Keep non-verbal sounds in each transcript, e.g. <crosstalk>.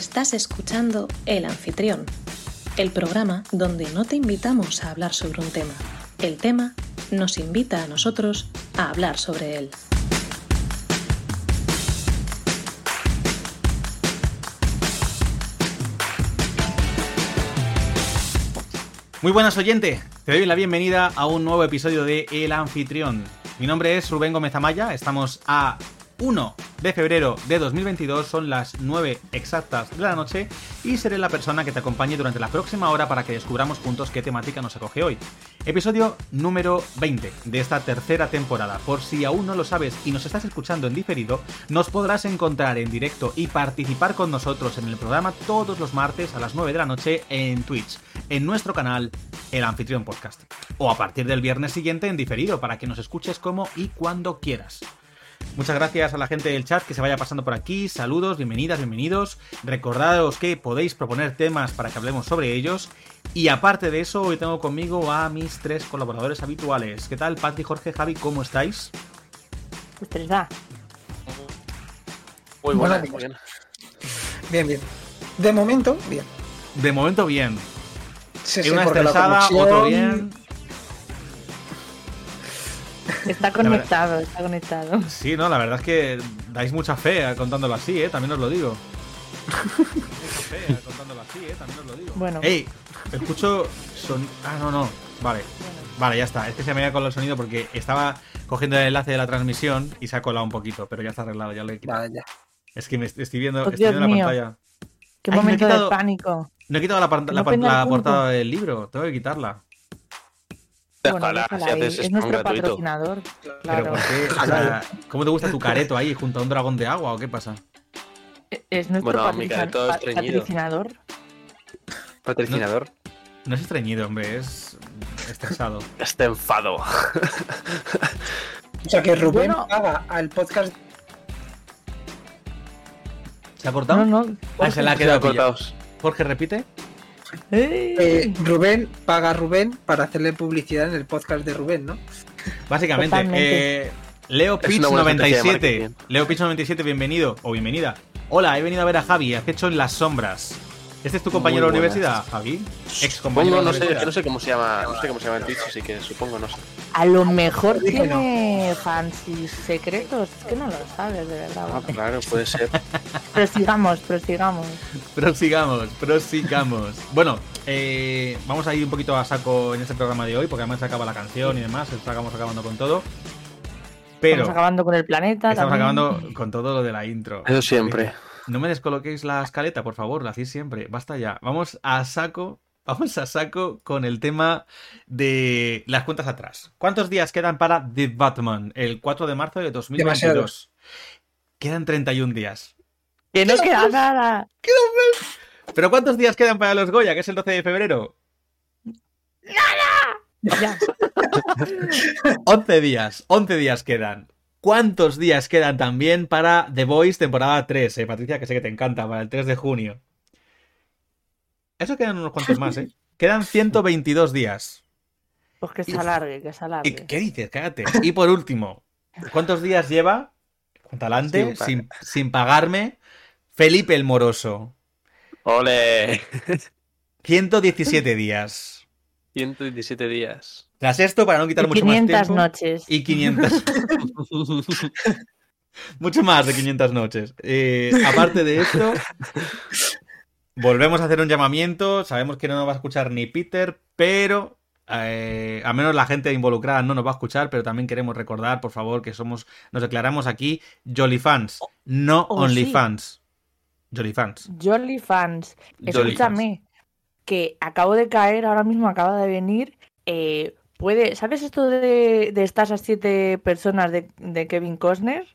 Estás escuchando El Anfitrión, el programa donde no te invitamos a hablar sobre un tema. El tema nos invita a nosotros a hablar sobre él. Muy buenas oyente, te doy la bienvenida a un nuevo episodio de El Anfitrión. Mi nombre es Rubén Gómez Amaya, estamos a 1 de febrero de 2022, son las 9 exactas de la noche y seré la persona que te acompañe durante la próxima hora para que descubramos juntos qué temática nos acoge hoy. Episodio número 20 de esta tercera temporada. Por si aún no lo sabes y nos estás escuchando en diferido, nos podrás encontrar en directo y participar con nosotros en el programa todos los martes a las 9 de la noche en Twitch, en nuestro canal El Anfitrión Podcast. O a partir del viernes siguiente en diferido para que nos escuches como y cuando quieras. Muchas gracias a la gente del chat que se vaya pasando por aquí. Saludos, bienvenidas, bienvenidos. Recordados que podéis proponer temas para que hablemos sobre ellos. Y aparte de eso, hoy tengo conmigo a mis tres colaboradores habituales. ¿Qué tal, Patri, Jorge, Javi? ¿Cómo estáis? Estresada. Muy Bueno, buena, muy bien. Bien, bien. De momento, bien. De momento, bien. Sí, Y sí, una la estresada, conexión- otro bien. Está verdad- conectado, está conectado. Sí, no, la verdad es que dais mucha fe eh, contándolo así, ¿eh? También os lo digo. Mucha <laughs> fe contándolo así, ¿eh? También os lo digo. Bueno. ¡Ey! Escucho son... Ah, no, no. Vale. Vale, ya está. Es que se me había colado el sonido porque estaba cogiendo el enlace de la transmisión y se ha colado un poquito, pero ya está arreglado, ya lo he quitado. Vale, ya. Es que me est- estoy viendo, Oh, estoy viendo la mío. pantalla. Qué Ay, momento quitado- de pánico. No he quitado la, No punto. portada del libro, tengo que quitarla. Bueno, Ojalá, déjala si ahí. haces Es nuestro gratuito. patrocinador. Pero Claro. ¿por qué? O sea, ¿Cómo te gusta tu careto ahí junto a un dragón de agua o qué pasa? Es nuestro Bueno, mi patrocina- careto es patrocinador. Patrocinador. No es estreñido, hombre, es estresado. Este enfado. O sea que Rubén Bueno. paga al podcast. ¿Se ha cortado? No, no. Ah, se la ha quedado. Jorge, repite. ¡Ey! eh, Rubén paga a Rubén para hacerle publicidad en el podcast de Rubén, ¿no? Básicamente, eh, Leo Pitch una buena estrategia de 97. marketing. Leo Pitch 97, bienvenido o bienvenida. Hola, he venido a ver a Javi, acecho en las sombras. ¿Este es tu compañero de la universidad, Javi? Ex compañero Supongo, no sé, no sé cómo se llama, no sé cómo se llama en Twitch, así que supongo no sé. A lo mejor tiene fans y secretos. Es que no lo sabes, de verdad. Ah, bueno. claro, puede ser. <laughs> Prosigamos, prosigamos. Prosigamos, prosigamos. Bueno, eh, vamos a ir un poquito a saco en este programa de hoy, porque además se acaba la canción y demás, estamos acabando con todo. Pero Estamos acabando con el planeta. estamos también. acabando con todo lo de la intro. Eso siempre. No me descoloquéis la escaleta, por favor, lo hacéis siempre. Basta ya. Vamos a saco. Vamos a saco con el tema de las cuentas atrás. ¿Cuántos días quedan para The Batman? El 4 de marzo de 2022. Demasiados. Quedan 31 días. Que no queda nada. ¿Pero cuántos días quedan para los Goya, que es el 12 de febrero? Ya. <laughs> 11 días. 11 días quedan. ¿Cuántos días quedan también para The Voice temporada 3, eh, Patricia? Que sé que te encanta, para el 3 de junio. Eso quedan unos cuantos más, ¿eh? <laughs> Quedan 122 días. Pues que se alargue, que se ¿Y alargue. ¿Qué dices? Cállate. Y por último, ¿cuántos días lleva? Talante, Sin pagar. sin, sin pagarme, Felipe el Moroso. Ole. 117 días. 117 días. Tras esto, para no quitar Y mucho 500 más tiempo. noches. Y 500. <laughs> mucho más de 500 noches. Eh, aparte de esto, volvemos a hacer un llamamiento. Sabemos que no nos va a escuchar ni Peter, pero eh, a menos la gente involucrada no nos va a escuchar, pero también queremos recordar, por favor, que somos, nos declaramos aquí Jolly Fans, no oh, Only sí. Fans. Jolly Fans. Jolly Fans. Jolly Escúchame, que acabo de caer, ahora mismo acaba de venir. eh, puede, ¿Sabes esto de, de estas a siete personas de, de Kevin Costner?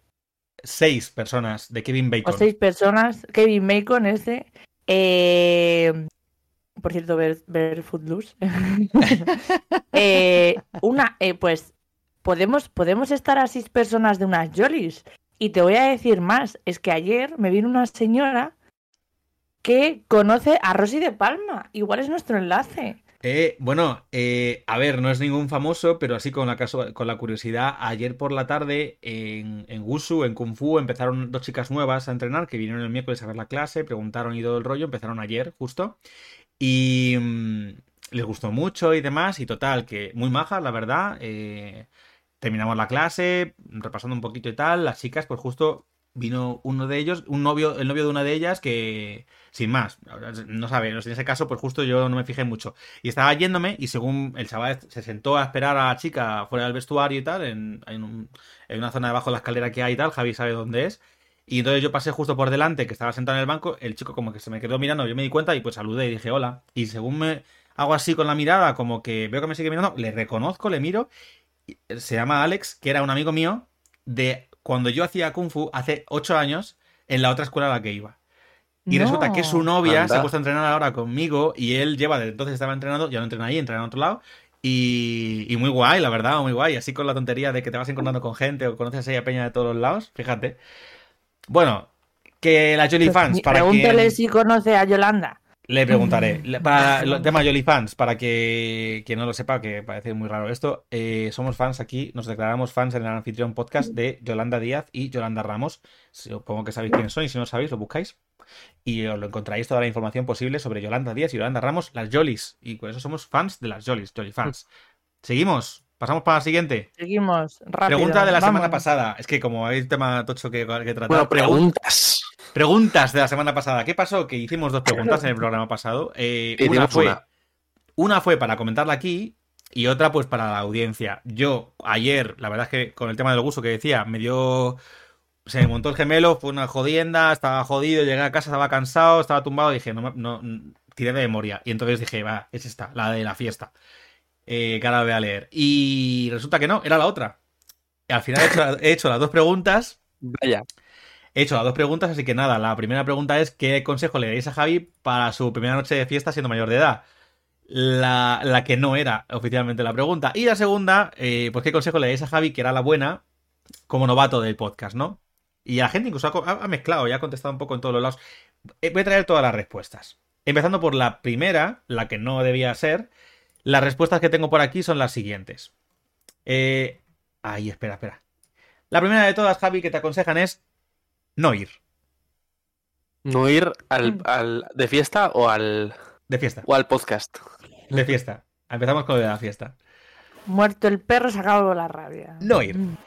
Seis personas de Kevin O Bacon. seis personas. Kevin Bacon, este. Eh, por cierto, ver, ver Footloose. <laughs> Eh, una, eh, pues, podemos, podemos estar a seis personas de unas Jollies. Y te voy a decir más, es que ayer me vino una señora que conoce a Rosy de Palma. Igual es nuestro enlace. Eh, bueno, eh, a ver, no es ningún famoso, pero así con la, curiosidad, ayer por la tarde en, en Wushu, en Kung Fu, empezaron dos chicas nuevas a entrenar que vinieron el miércoles a ver la clase, preguntaron y todo el rollo, empezaron ayer justo, y mm, les gustó mucho y demás, y total, que muy majas, la verdad. eh, terminamos la clase, repasando un poquito y tal, las chicas, pues justo vino uno de ellos, un novio, el novio de una de ellas que, sin más, no sabe, en ese caso, pues justo yo no me fijé mucho. Y estaba yéndome y según el chaval se sentó a esperar a la chica fuera del vestuario y tal, en, en en una zona debajo de la escalera que hay y tal, Javi sabe dónde es. Y entonces yo pasé justo por delante, que estaba sentado en el banco, el chico como que se me quedó mirando, yo me di cuenta y pues saludé y dije hola. Y según me hago así con la mirada, como que veo que me sigue mirando, le reconozco, le miro, se llama Alex, que era un amigo mío de cuando yo hacía Kung Fu hace ocho años en la otra escuela a la que iba. Y No. resulta que su novia Anda. se ha puesto a entrenar ahora conmigo y él lleva desde entonces estaba entrenando, ya no entrena ahí, entrena en otro lado. Y, y muy guay, la verdad, muy guay. Así con la tontería de que te vas encontrando con gente o conoces ahí a Peña de todos los lados, fíjate. Bueno, que la Jolly Pues, Fans, para Pregúntale quien... si conoce a Yolanda. Le preguntaré. Para el tema Jolly Fans, para que quien no lo sepa, que parece muy raro esto, eh, somos fans aquí, nos declaramos fans en el anfitrión podcast de Yolanda Díaz y Yolanda Ramos. Supongo que sabéis quiénes son y si no lo sabéis, lo buscáis. Y os lo encontraréis toda la información posible sobre Yolanda Díaz y Yolanda Ramos, las Jolis. Y por eso somos fans de las Jolly fans. Seguimos. Pasamos para la siguiente. Seguimos. Rápido. Pregunta de la vamos. semana pasada. Es que como hay un tema tocho que, que tratar. Bueno, pregun- preguntas. Preguntas de la semana pasada. ¿Qué pasó? Que hicimos dos preguntas en el programa pasado. Eh, una fue una. una fue para comentarla aquí y otra pues para la audiencia. Yo ayer, la verdad es que con el tema del gusto que decía, me dio... Se me montó el gemelo, fue una jodienda, estaba jodido, llegué a casa, estaba cansado, estaba tumbado y dije, no, no, tiré de memoria. Y entonces dije, va, es esta, la de la fiesta. Eh, que ahora la voy a leer. Y resulta que no, era la otra. Y al final he hecho, he hecho las dos preguntas Vaya. He hecho las dos preguntas, así que nada, la primera pregunta es ¿qué consejo le daréis a Javi para su primera noche de fiesta siendo mayor de edad? La, la que no era oficialmente la pregunta. Y la segunda, eh, pues ¿qué consejo le daréis a Javi, que era la buena, como novato del podcast, ¿no? Y la gente incluso ha, mezclado, ya ha contestado un poco en todos los lados. Eh, voy a traer todas las respuestas. Empezando por la primera, la que no debía ser. Las respuestas que tengo por aquí son las siguientes. Eh, Ay, espera, espera. La primera de todas, Javi, que te aconsejan es no ir ¿No ir Mm. al, al- de fiesta o al, de fiesta. o al podcast? De fiesta. Empezamos con lo de la fiesta. Muerto el perro, se acabó la rabia. No ir. Mm.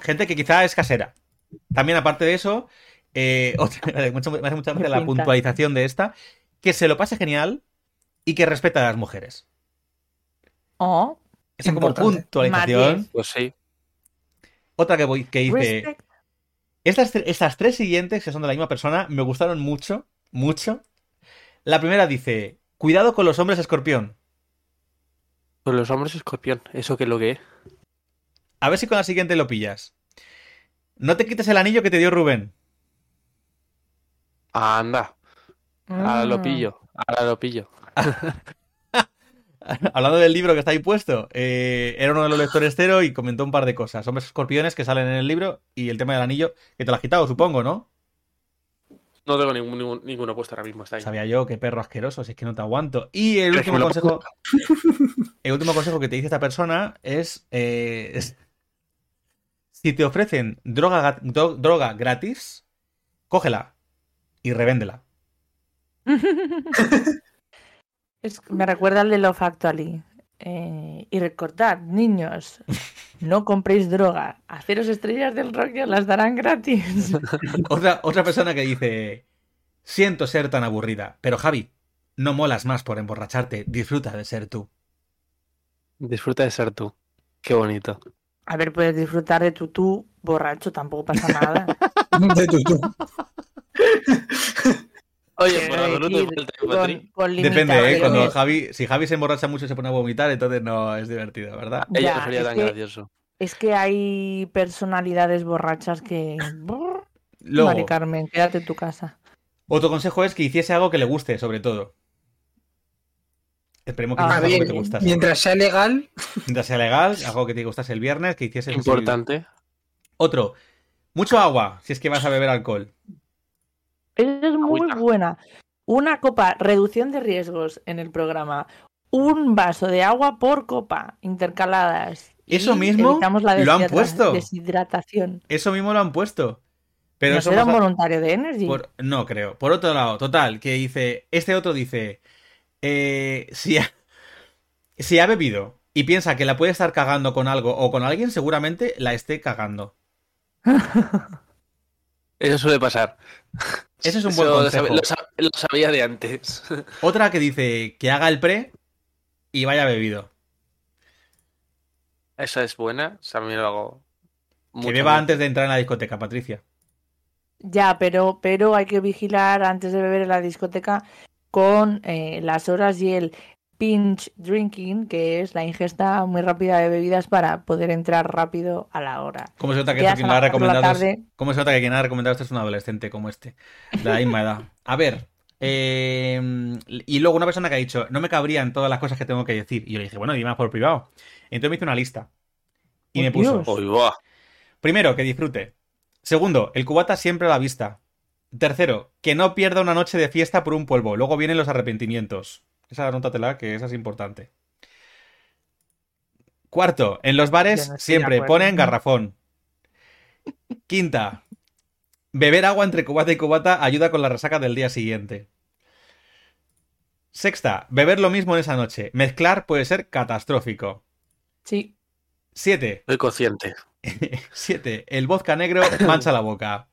Gente que quizá es casera. También, aparte de eso, eh, <laughs> otra- me hace mucha- gracia la Pinta. puntualización de esta, que se lo pase genial y que respeta a las mujeres. Oh, Esa como Importante. puntualización. Pues sí. Otra que, voy, que dice... respect. Estas, estas tres siguientes, que son de la misma persona, me gustaron mucho, mucho. La primera dice, cuidado con los hombres escorpión. Con los hombres escorpión. ¿Eso qué es lo que es? A ver si con la siguiente lo pillas. No te quites el anillo que te dio Rubén. Anda. Ahora lo Mm. pillo. Ahora lo pillo. <laughs> <laughs> Hablando del libro que está ahí puesto, eh, era uno de los lectores cero y comentó un par de cosas. Hombres escorpiones que salen en el libro y el tema del anillo, que te lo has quitado, supongo, ¿no? No tengo ningún, ningún- ninguno puesto ahora mismo. Está ahí. Sabía yo, qué perro asqueroso, si es que no te aguanto. Y el último consejo. El último consejo que te dice esta persona es. eh, es- si te ofrecen droga, dro- droga gratis, cógela y revéndela. <laughs> Es- me recuerda al de Love Actually. Eh, y recordad, niños, <laughs> no compréis droga. Haceros estrellas del rock y os las darán gratis. <laughs> Otra, otra persona que dice: Siento ser tan aburrida, pero Javi, no molas más por emborracharte, disfruta de ser tú. Disfruta de ser tú. Qué bonito. A ver, puedes disfrutar de tu tú borracho, tampoco pasa nada. <laughs> De tutú. Oye, por la no te decir, falta con, Patri. con Depende, ¿eh? Cuando Javi, si Javi se emborracha mucho y se pone a vomitar, entonces no es divertido, ¿verdad? Ella no sería es tan que- gracioso. Es que hay personalidades borrachas que... Luego, Mari Carmen, quédate en tu casa. otro consejo es que hiciese algo que le guste, sobre todo. Esperemos que Ah, algo que te gustase. mientras sea legal, Mientras sea legal, algo que te gustase el viernes, que hicieses... Importante. Otro, mucho agua, si es que vas a beber alcohol. Esa es muy Agüita. buena. Una copa, reducción de riesgos en el programa. un vaso de agua por copa, intercaladas. Eso mismo la lo han puesto. Deshidratación. Eso mismo lo han puesto. Pero ¿No será un voluntario de Energy? por- no creo. Por otro lado, total, que dice. Este otro dice. eh, si, ha, <laughs> si ha bebido y piensa que la puede estar cagando con algo o con alguien, seguramente la esté cagando. <laughs> Eso suele pasar. <laughs> Ese es un buen Eso lo consejo. sab- Lo, sab- lo sabía de antes. <laughs> Otra que dice que haga el pre y vaya bebido. Esa es buena. O sea, a mí lo hago. Que beba antes de entrar en la discoteca, Patricia. Ya, pero, pero hay que vigilar antes de beber en la discoteca con eh, las horas y el pinch drinking, que es la ingesta muy rápida de bebidas para poder entrar rápido a la hora. ¿Cómo se nota que quien la ha recomendado? es- tarde. ¿Cómo se nota que quien ha recomendado esto es un adolescente como este? De la misma edad. A ver. eh, y luego una persona que ha dicho, no me cabrían todas las cosas que tengo que decir. Y yo le dije, bueno, dime más por privado. Entonces me hizo una lista. Y ¡Oh, me puso, primero, que disfrute. Segundo, el cubata siempre a la vista. Tercero, que no pierda una noche de fiesta por un polvo. Luego vienen los arrepentimientos. Esa anótatela, que esa es importante. Cuarto, en los bares no siempre ponen garrafón. Quinta, beber agua entre cubata y cubata ayuda con la resaca del día siguiente. Sexta, beber lo mismo en esa noche. Mezclar puede ser catastrófico. Sí. Siete, Soy consciente. <laughs> siete, el vodka negro mancha la boca.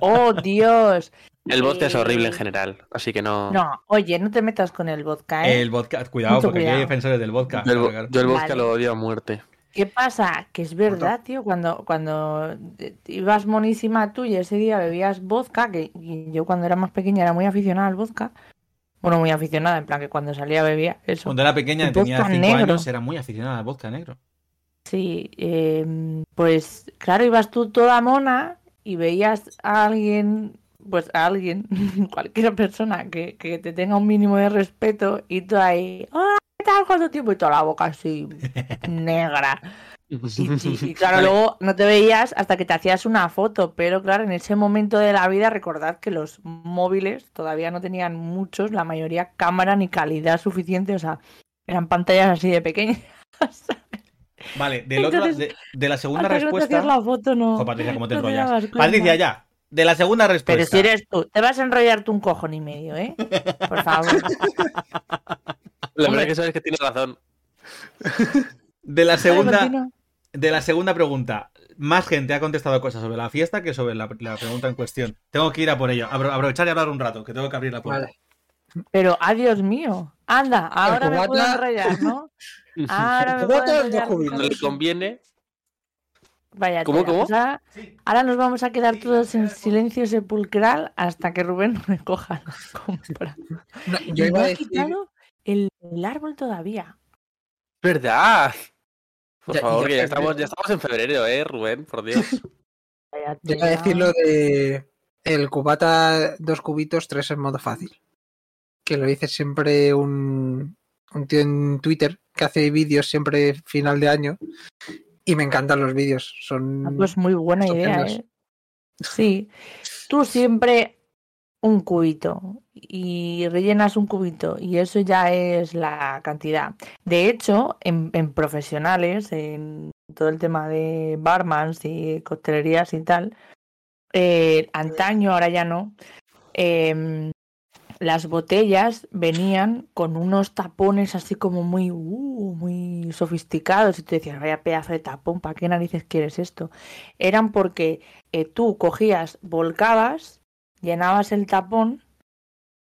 ¡Oh, Dios! El vodka es Eh, horrible en general. Así que no. No, oye, no te metas con el vodka, ¿eh? El vodka, cuidado, Mucho porque aquí hay defensores del vodka. Yo el, yo vodka Vale. lo odio a muerte. ¿Qué pasa? Que es verdad, tío, cuando, cuando ibas monísima tú y ese día bebías vodka, que y yo cuando era más pequeña era muy aficionada al vodka. Bueno, muy aficionada, en plan que cuando salía bebía eso. Cuando era pequeña, El tenía vodka 5 negro. años, era muy aficionada al vodka negro. Sí, em, pues claro, ibas tú toda mona y veías a alguien, pues a alguien, <laughs> cualquier persona que, que te tenga un mínimo de respeto y tú ahí, hola, ¿qué tal? ¿Cuánto tiempo? Y toda la boca así <laughs> negra. Y, y- y <laughs> claro, Vale. luego no te veías hasta que te hacías una foto, pero claro, en ese momento de la vida recordad que los móviles todavía no tenían muchos, la mayoría cámara ni calidad suficiente, o sea, eran pantallas así de pequeñas. Vale, del otro, Entonces, de, de la segunda no respuesta. hacías la foto, no. Jo, Patricia, ¿cómo te no enrollas? Patricia, ya. De la segunda respuesta. Pero si eres tú, te vas a enrollar tú un cojón y medio, ¿eh? Por favor. La verdad es que sabes que tienes razón. De la segunda, de la segunda pregunta. Más gente ha contestado cosas sobre la fiesta que sobre la, la pregunta en cuestión. Tengo que ir a por ello. Apro- aprovechar y hablar un rato, que tengo que abrir la puerta. Vale. Pero, adiós mío. Anda, ahora me puedo enrollar, ¿no? <laughs> Ahora me puedo enrollar. le conviene. Vaya, ¿Cómo, ahora, ahora nos vamos a quedar todos en silencio sepulcral hasta que Rubén me coja la compra. <laughs> No, a decir. quitado el, el árbol todavía. ¿Verdad? Por Ya- favor, ya- que ya estamos, ya estamos en febrero, ¿eh, Rubén? Por Dios. <laughs> Vaya Yo iba a decir lo de el cubata dos cubitos, tres en modo fácil. Que lo dice siempre un, un tío en Twitter que hace vídeos siempre final de año. Y me encantan los vídeos. Son Ah, pues muy buena idea. ¿eh? Sí. Tú siempre un cubito y rellenas un cubito y eso ya es la cantidad. De hecho, en, en profesionales, en todo el tema de barmans y coctelerías y tal, eh, antaño, ahora ya no, em, las botellas venían con unos tapones así como muy, uh, muy sofisticados y tú decías, vaya pedazo de tapón, ¿para qué narices quieres esto? Eran porque eh, tú cogías, volcabas, llenabas el tapón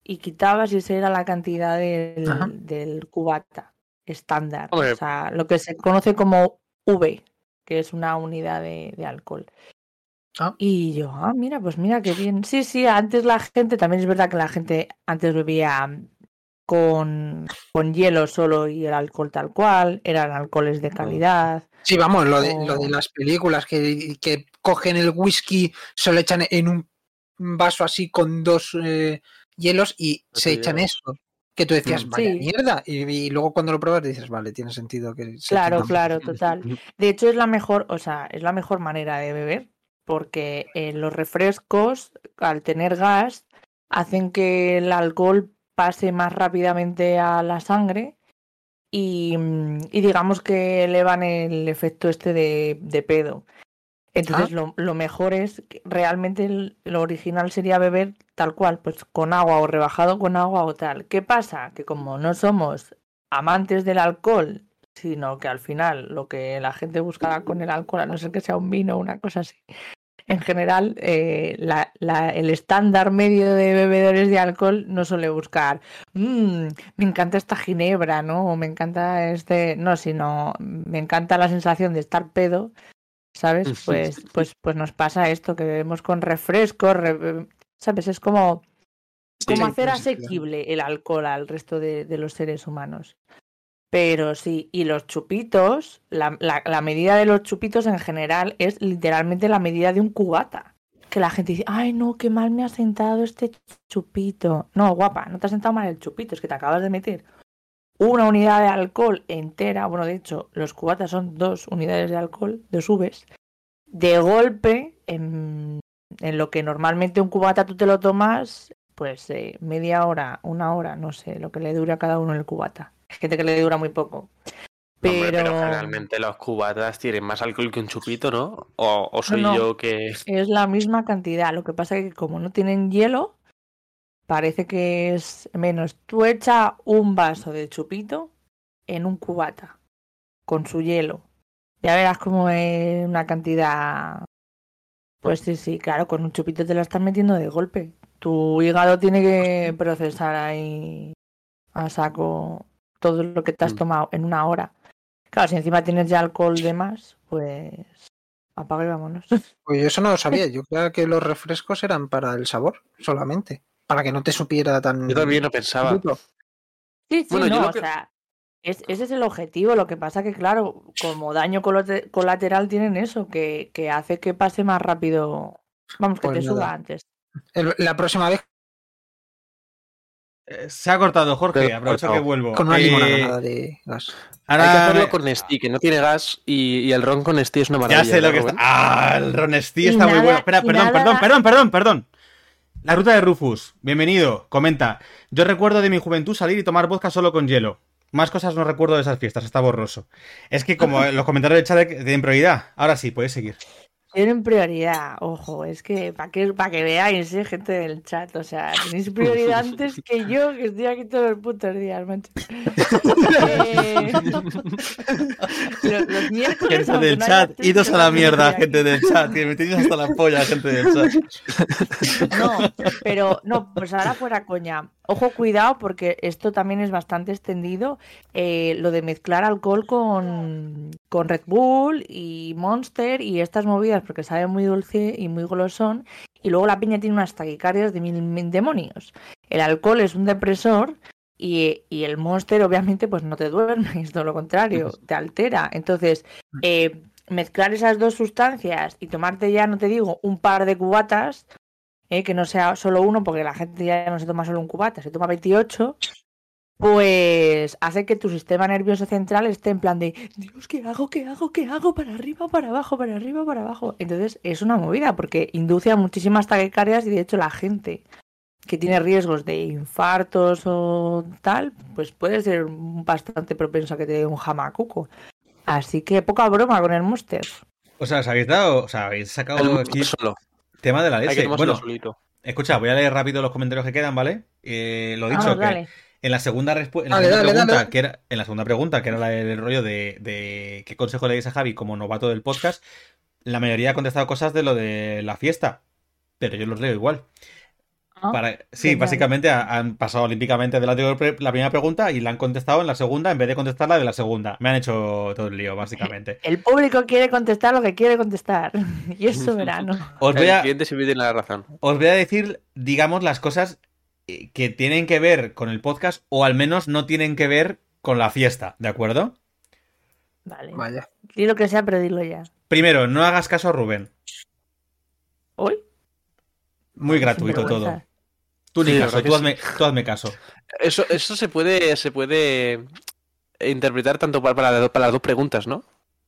y quitabas y esa era la cantidad del, del cubata estándar. O sea, lo que se conoce como V, que es una unidad de, de alcohol. Ah. Y yo, ah, mira, pues mira qué bien. Sí, sí, antes la gente, también es verdad que la gente antes bebía con, con hielo solo y el alcohol tal cual, eran alcoholes de calidad. Sí, vamos, lo de, o- lo de las películas que, que cogen el whisky, se lo echan en un vaso así con dos eh, hielos y se echan eso. Que tú decías, vaya Sí. mierda. Y, y luego cuando lo pruebas dices, vale, tiene sentido que se Claro, claro, tanto". total. <laughs> De hecho, es la mejor, o sea, es la mejor manera de beber, porque eh, los refrescos, al tener gas, hacen que el alcohol pase más rápidamente a la sangre y, y digamos que elevan el efecto este de, de pedo. Entonces lo, lo mejor es, realmente el- lo original sería beber tal cual, pues con agua o rebajado con agua o tal. ¿Qué pasa? Que como no somos amantes del alcohol, sino que al final lo que la gente busca con el alcohol, a no ser que sea un vino o una cosa así, en general eh, la- la- el estándar medio de bebedores de alcohol no suele buscar, "Mm, me encanta esta ginebra, ¿no? O me encanta este, no, sino me encanta la sensación de estar pedo, ¿sabes? Pues, pues, pues nos pasa esto, que bebemos con refrescos, re- ¿sabes? Es como, como sí, hacer asequible el alcohol al resto de, de los seres humanos. Pero sí, y los chupitos, la, medida de los chupitos en general es literalmente la medida de un cubata. Que la gente dice, ay no, qué mal me ha sentado este chupito. No, guapa, no te ha sentado mal el chupito, es que te acabas de meter una unidad de alcohol entera. Bueno, de hecho, los cubatas son dos unidades de alcohol, dos Vs. De golpe, en, en lo que normalmente un cubata tú te lo tomas, pues eh, media hora, una hora, no sé, lo que le dure a cada uno el cubata. Gente que le dura muy poco. Pero, Hombre, pero generalmente los cubatas tienen más alcohol que un chupito, ¿no? O, o soy no. yo que... es la misma cantidad. Lo que pasa es que como no tienen hielo, parece que es menos. Tú echa un vaso de chupito en un cubata con su hielo. Ya verás como es una cantidad. Pues sí, sí, claro, con un chupito te la estás metiendo de golpe. Tu hígado tiene que procesar ahí a saco todo lo que te has Mm. tomado en una hora. Claro, si encima tienes ya alcohol de más, pues apaga y vámonos. <laughs> Pues yo eso no lo sabía. <laughs> Yo creía que los refrescos eran para el sabor solamente. Para que no te supiera tan. Yo también lo pensaba. Sí, sí, Bueno, yo no, lo o que- sea, es- ese es el objetivo. Lo que pasa que, claro, como daño colate- colateral tienen eso, que, que hace que pase más rápido. Vamos, que Pues te suba nada. antes. El- La próxima vez Se ha cortado, Jorge. Pero Aprovecho que vuelvo. con una Eh, limonada nada de gas. ahora Hay que hacerlo con Nestí, que no tiene gas y, y el ron con Nestí es una maravilla. Ya sé lo ¿verdad, que está. Ah, el Ronestí Y está muy bueno. Espera, perdón, nada- perdón, perdón, perdón, perdón. La ruta de Rufus. Bienvenido. Comenta. Yo recuerdo de mi juventud salir y tomar vodka solo con hielo. Más cosas no recuerdo de esas fiestas, está borroso. Es que como <laughs> los comentarios del chat tienen prioridad. Ahora sí, puedes seguir. Tienen prioridad, ojo, es que para que, pa' que veáis, eh, gente del chat, o sea, tenéis prioridad antes que yo, que estoy aquí todos los putos días, macho. <laughs> Eh, los, los miércoles, Gente del no chat, idos a la mierda, gente aquí. del chat. Que me tenéis hasta la polla, gente del chat. No, pero no, pues ahora fuera coña. Ojo, cuidado, porque esto también es bastante extendido. eh, lo de mezclar alcohol con, con Red Bull y Monster y estas movidas, porque sabe muy dulce y muy golosón. Y luego la piña tiene unas taquicardias de mil, demonios. El alcohol es un depresor. Y, y el monster, obviamente, pues no te duermes, todo lo contrario, te altera. Entonces, eh, mezclar esas dos sustancias y tomarte ya, no te digo, un par de cubatas, eh, que no sea solo uno, porque la gente ya no se toma solo un cubata, se toma 28, pues hace que tu sistema nervioso central esté en plan de, Dios, ¿qué hago? ¿Qué hago? ¿Qué hago? Para arriba, para abajo, para arriba, para abajo. Entonces es una movida, porque induce a muchísimas taquicardias y de hecho la gente que tiene riesgos de infartos o tal, pues puede ser bastante propenso a que te dé un jamacuco. Así que poca broma con el Monster. O sea, os habéis dado. O sea, habéis sacado aquí solo. Tema de la leche. Bueno, solito. escucha, voy a leer rápido los comentarios que quedan, ¿vale? Eh, lo dicho, Vamos, que en la segunda en la Dale, segunda dale, pregunta, dale. que era, en la segunda pregunta, que era la del rollo de, de qué consejo le dais a Javi como novato del podcast, la mayoría ha contestado cosas de lo de la fiesta. Pero yo los leo igual. Para- sí, genial. básicamente ha- han pasado olímpicamente de la, primera pregunta y la han contestado en la segunda en vez de contestar la de la segunda. Me han hecho todo el lío, básicamente. El público quiere contestar lo que quiere contestar. <laughs> Y es soberano. Os voy El a, cliente siempre tiene la razón. os voy a decir, digamos, las cosas eh, que tienen que ver con el podcast o al menos no tienen que ver con la fiesta, ¿de acuerdo? Vale. Vaya. Di lo que sea, pero dilo ya. Primero, no hagas caso a Rubén. ¿Hoy? Muy gratuito todo. Tú ni Sí, caso, tú hazme, tú hazme caso. Eso, eso se puede, se puede interpretar tanto para, para, las dos- para las dos preguntas, ¿no?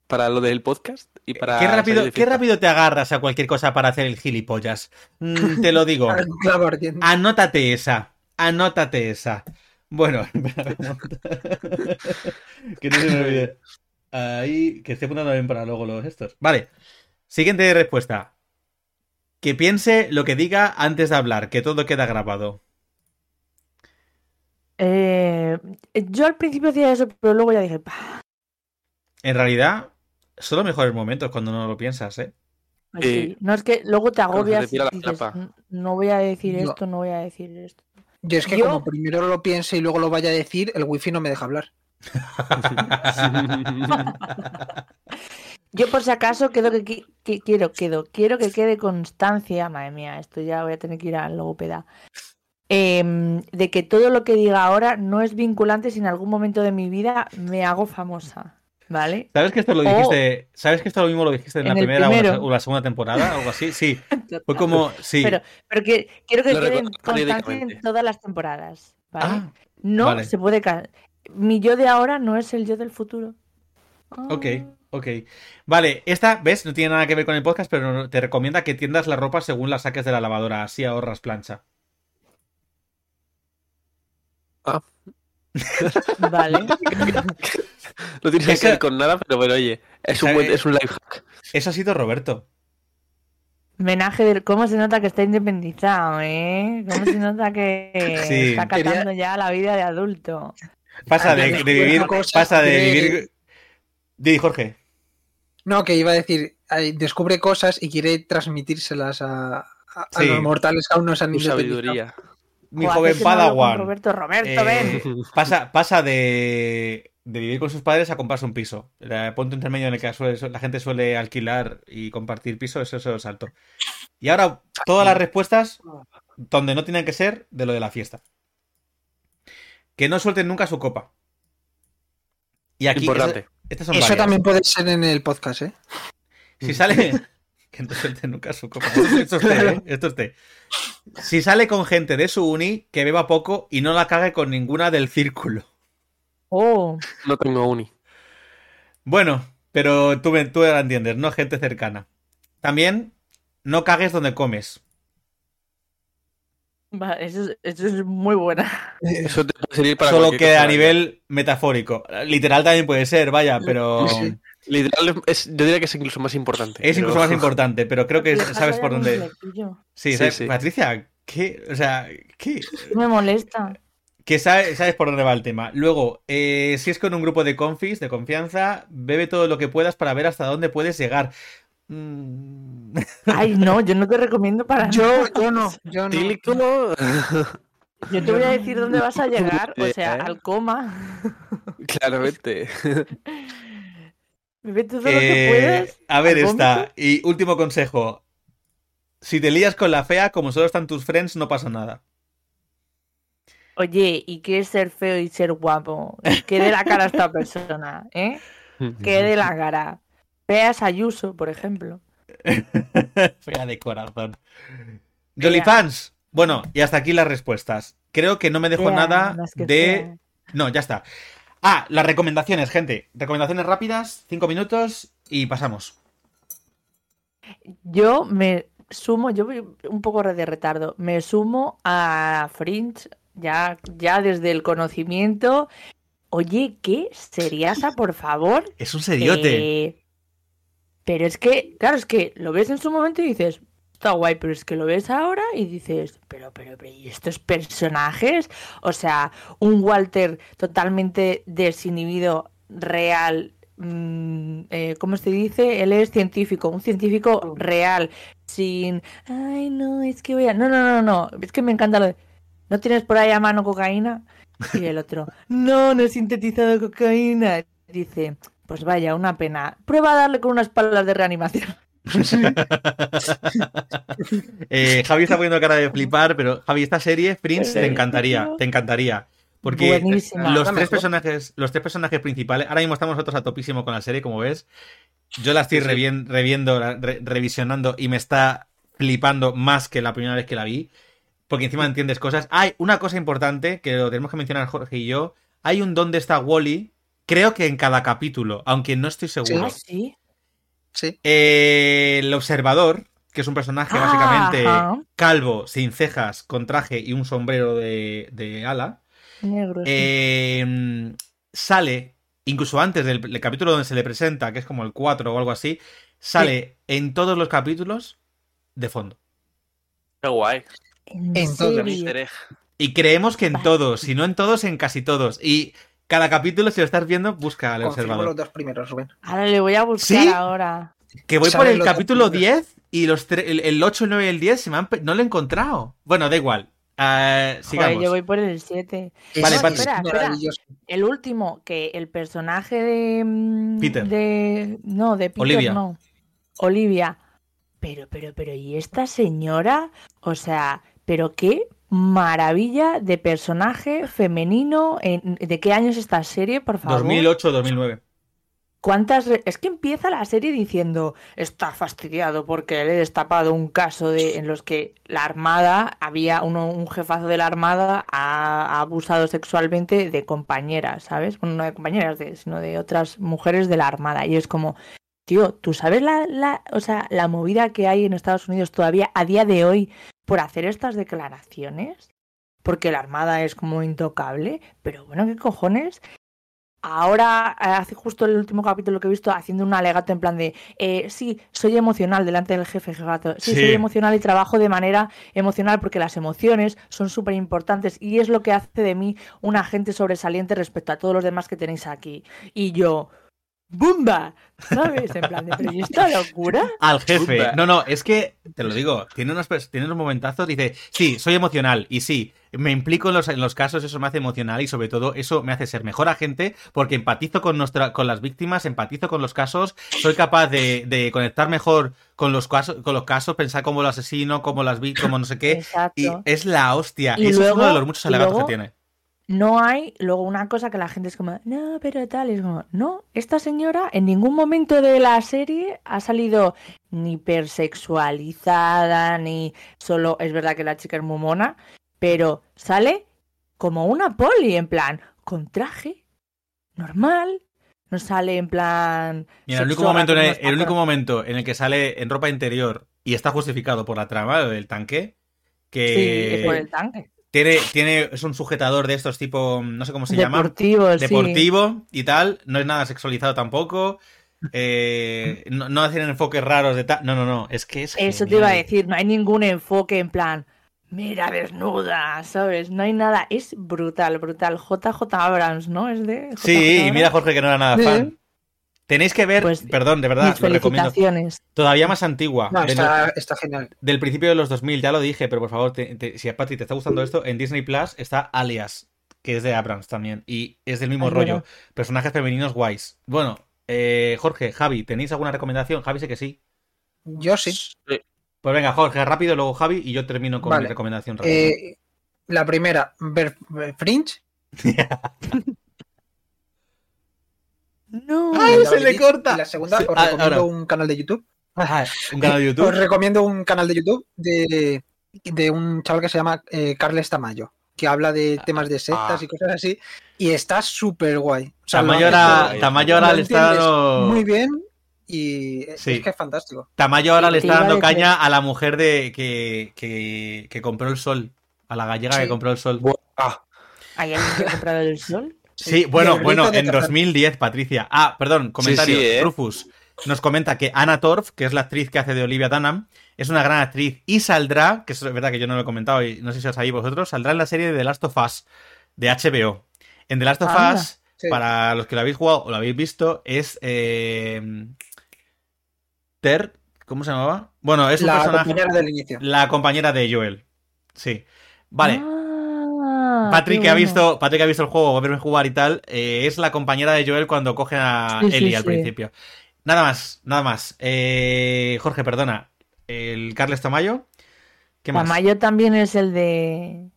Para lo del podcast y para. ¿Qué rápido, qué rápido te agarras a cualquier cosa para hacer el gilipollas? Mm, te lo digo. <laughs> Anótate esa. Anótate esa. Bueno, <laughs> que no se me olvide. Ahí, que estoy apuntando bien para luego los estos. Vale. Siguiente respuesta. Que piense lo que diga antes de hablar, que todo queda grabado. Eh, yo al principio hacía eso, pero luego ya dije, "Pah, En realidad, son los mejores momentos cuando no lo piensas, ¿eh? pues Sí. sí". No es que luego te agobias y dices, chapa. "N- no voy a decir esto, no voy a decir esto. Yo es que Yo- como primero lo piense y luego lo vaya a decir, el wifi no me deja hablar. Yo por si acaso quedo que, qui- que- quiero, quedo, quiero que quede constancia, madre mía, esto ya voy a tener que ir al logopeda, em, de que todo lo que diga ahora no es vinculante si en algún momento de mi vida me hago famosa, ¿vale? ¿Sabes que esto lo O- dijiste? ¿Sabes que esto lo mismo lo dijiste en, En la primera o la, primero. o la segunda temporada? Algo así. Sí. <laughs> Fue como. Sí. Pero, pero que quiero que Lo quede recuerdo constancia en todas las temporadas, ¿vale? Ah, no vale. se puede... ca- Mi yo de ahora no es el yo del futuro. Ok, Ah. Ok. Vale, esta, ¿ves? No tiene nada que ver con el podcast, pero te recomienda que tiendas la ropa según la saques de la lavadora, así ahorras plancha. <laughs> Vale. <laughs> No tiene Esa- que ver con nada, pero bueno, oye, es un, buen, es un life hack. Eso ha sido Roberto. Menaje del cómo se nota que está independizado, ¿eh? Cómo se nota que <laughs> Sí. está catando ya la vida de adulto. Pasa Ah, de, de vivir. Pasa de vivir. Di, Jorge. No, que iba a decir, descubre cosas y quiere transmitírselas a, a- a Sí. los mortales que aún no se han sabiduría. Mi joven Padawan. Roberto, Roberto, eh, ven. <laughs> pasa pasa de, de vivir con sus padres a comprarse un piso. El punto intermedio en el que suele- la gente suele alquilar y compartir piso, eso es el salto. Y ahora, todas las respuestas donde no tienen que ser de lo de la fiesta. Que no suelten nunca su copa. Y aquí. Importante. Esa- estas son Eso varias. también puede ser en el podcast, ¿eh? Si sale. <laughs> Que no suelte nunca su copa. Esto, esto es té, ¿eh? Esto es té. Si sale con gente de su uni, que beba poco y no la cague con ninguna del círculo. Oh, No tengo uni. Bueno, pero tú, tú la entiendes, ¿no? Gente cercana. También, no cagues donde comes. Va, eso, es, eso es muy buena. <laughs> Eso te puede servir para Solo que a nivel metafórico. Literal también puede ser, vaya, pero Sí. Literal, es, yo diría que es incluso más importante. es pero- incluso más <laughs> importante, pero creo que sabes por dónde... Sí, Sí, ¿sabes? sí. Patricia, ¿qué? O sea, ¿qué? Me molesta. Que sabe- sabes por dónde va el tema. Luego, eh, si es con un grupo de confis, de confianza, bebe todo lo que puedas para ver hasta dónde puedes llegar. Mm. Ay, no, yo no te recomiendo para Yo, nada. yo no, <laughs> yo no. Tílico. <laughs> Yo te voy a decir dónde vas a <laughs> llegar, o sea, ¿Eh? al coma. Claramente. Bebe todo lo que Eh, puedas. a ver, esta. Y último consejo. Si te lías con la fea, como solo están tus friends, no pasa nada. Oye, ¿y qué es ser feo y ser guapo? ¿Qué de la cara a esta persona? ¿Eh? ¿Qué de la cara? Feas Ayuso, por ejemplo. <laughs> Fea de corazón. Jolly fans. Bueno, y hasta aquí las respuestas. Creo que no me dejo Fea, nada de. fea. No, ya está. Ah, las recomendaciones, gente. Recomendaciones rápidas, cinco minutos y pasamos. Yo me sumo, yo voy un poco de retardo, me sumo a Fringe ya, ya desde el conocimiento. Oye, ¿qué? ¿Seriasa, por favor? Es un seriote. Eh, pero es que, claro, es que lo ves en su momento y dices, está guay, pero es que lo ves ahora y dices, pero, pero, pero, ¿y estos personajes? O sea, un Walter totalmente desinhibido, real, mm, eh, ¿cómo se dice? Él es científico, un científico real, sin, ay, no, es que voy a... No, no, no, no, es que me encanta lo de, ¿no tienes por ahí a mano cocaína? Y el otro, no, no he sintetizado cocaína. Dice, pues vaya, una pena. Prueba a darle con unas palas de reanimación. Eh, Javi está poniendo cara de flipar, pero Javi, esta serie, Prince, te encantaría, te encantaría. Porque Buenísima. los tres mejor. personajes, los tres personajes principales, ahora mismo estamos nosotros a topísimo con la serie, como ves. Yo la estoy Sí, sí. revien- reviendo, re- revisionando y me está flipando más que la primera vez que la vi. Porque encima entiendes cosas. Hay una cosa importante que lo tenemos que mencionar Jorge y yo. Hay un dónde está Wally. Creo que en cada capítulo, aunque no estoy seguro. Sí. Sí. Eh, el observador que es un personaje Ah, básicamente ajá. calvo, sin cejas, con traje y un sombrero de, de ala, Negro, sí. eh, sale, incluso antes del, del capítulo donde se le presenta, que es como el 4 o algo así, sale en todos los capítulos de fondo. Qué guay. ¿En en todos. Y creemos que en todos, si no en todos, en casi todos. Y cada capítulo, si lo estás viendo, busca al Confirmo observador. los dos primeros, Rubén. Ahora le voy a buscar ¿Sí? ahora. Que voy por el capítulo primeros. 10 y los el, el 8, el 9 y el 10 se me han no lo he encontrado. Bueno, da igual. Joder, sigamos. yo voy por el 7. Vale, es Espera, espera. El último, que el personaje de. mm, Peter. De, no, de Peter Olivia. no. Olivia. Pero, pero, pero, ¿y esta señora? O sea, pero qué maravilla de personaje femenino. en- ¿De qué año es esta serie, por favor? 2008, 2009. ¿Cuántas re- Es que empieza la serie diciendo está fastidiado porque le he destapado un caso de en los que la Armada había uno, un jefazo de la Armada ha, ha abusado sexualmente de compañeras, ¿sabes? Bueno, no de compañeras, de- sino de otras mujeres de la Armada. Y es como, tío, ¿tú sabes la, la, o sea, la movida que hay en Estados Unidos todavía a día de hoy por hacer estas declaraciones? Porque la Armada es como intocable, pero bueno, ¿qué cojones? Ahora, eh, hace justo el último capítulo que he visto, haciendo un alegato en plan de, eh, sí, soy emocional delante del jefe jefato, sí, Sí. soy emocional y trabajo de manera emocional porque las emociones son súper importantes y es lo que hace de mí un agente sobresaliente respecto a todos los demás que tenéis aquí. Y yo, ¡bumba! ¿Sabes? En plan de, ¿pero ¿y esta locura? Al jefe. No, no, es que, te lo digo, tiene unos, tiene unos momentazos, dice, sí, soy emocional, y sí, me implico en los, en los casos, eso me hace emocional, y sobre todo, eso me hace ser mejor agente, porque empatizo con, nuestra, con las víctimas, empatizo con los casos, soy capaz de, de conectar mejor con los, casos, con los casos, pensar como lo asesino, como las vi, como no sé qué, Exacto. y es la hostia. Y eso es uno luego- de los muchos alegatos luego- que tiene. No hay luego una cosa que la gente es como, no, pero tal, es como, no, esta señora en ningún momento de la serie ha salido ni persexualizada, ni solo, es verdad que la chica es muy mona, pero sale como una poli, en plan, con traje, normal, no sale en plan... Mira, el único, momento en el, el único momento en el que sale en ropa interior y está justificado por la trama del tanque, Sí, que es por el tanque. Tiene, tiene, es un sujetador de estos tipo, no sé cómo se llama, Deportivo, sí. deportivo y tal, no es nada sexualizado tampoco, eh, no, no hacen enfoques raros de tal, no, no, no, es que es Eso te iba a decir, no hay ningún enfoque en plan, mira desnuda, ¿sabes? No hay nada, es brutal, brutal. JJ Abrams, ¿no? Es de... JJ Sí, y Abrams. mira Jorge que no era nada fan. Tenéis que ver, Pues, perdón, de verdad, lo recomiendo. Todavía más antigua. No, de está, está genial. del principio de los 2000, ya lo dije, pero por favor, te- te- si a Patri te está gustando esto, en Disney Plus está Alias, que es de Abrams también, y es del mismo Ay, rollo. bueno. Personajes femeninos guays. Bueno, eh, Jorge, Javi, ¿tenéis alguna recomendación? Javi sé que sí. Yo sí. Pues venga, Jorge, rápido, luego Javi, y yo termino con Vale. mi recomendación rápida. Eh, la primera, ver ver Fringe. <laughs> No. ¡Ay, la se le corta! Y la segunda, os ah, recomiendo ahora. un canal de YouTube. Ajá, <laughs> un canal de YouTube. Os recomiendo un canal de YouTube de, de un chaval que se llama eh, Carles Tamayo, que habla de temas de sectas Ah. y cosas así. Y está súper guay. O sea, Tamayo ahora, Tamayo ahora le está dando. Muy bien. Y es Sí. es que es fantástico. Tamayo ahora le está dando caña a la mujer de que, que, que compró el sol. A la gallega que compró el sol. Ah, ¿Hay alguien que ha comprado el sol? Sí, bueno, bueno, en tercer- 2010, Patricia. Ah, perdón, comentario. sí, ¿eh? Rufus nos comenta que Anna Torf, que es la actriz que hace de Olivia Dunham, es una gran actriz y saldrá, que es verdad que yo no lo he comentado y no sé si os sabéis vosotros, saldrá en la serie de The Last of Us de HBO. En The Last of Anda. Us, Sí. para los que lo habéis jugado o lo habéis visto, es eh, Ter, ¿cómo se llamaba? Bueno, es un la personaje, compañera del inicio. la compañera de Joel. Sí. Vale. Ah, Patrick ha visto, Patrick ha visto el juego, va a verme jugar y tal, eh, es la compañera de Joel cuando coge a Sí, sí, Ellie al sí. principio. Nada más, nada más. Eh, Jorge, perdona. El Carles Tamayo. ¿Qué más? Tamayo también es el de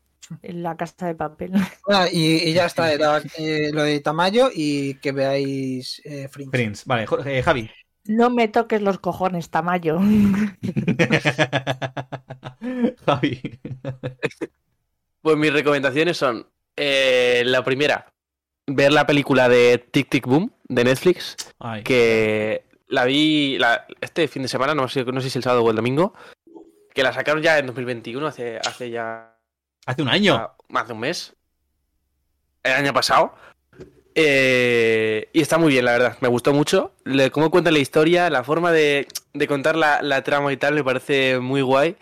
la casa de papel. Ah, y, y ya está, <laughs> era eh, lo de Tamayo y que veáis eh, Fringe. Vale, Jorge- eh, Javi. No me toques los cojones, Tamayo. <laughs> <laughs> Javi. Pues mis recomendaciones son eh, la primera, ver la película de Tic Tic Boom de Netflix, Ay. que la vi la- este fin de semana, no sé, no sé si el sábado o el domingo, que la sacaron ya en 2021, hace, hace ya Hace un año. Ah, más de un mes. El año pasado. Eh, y está muy bien, la verdad. Me gustó mucho. Le- cómo cuenta la historia, la forma de, de contar la, la trama y tal, me parece muy guay.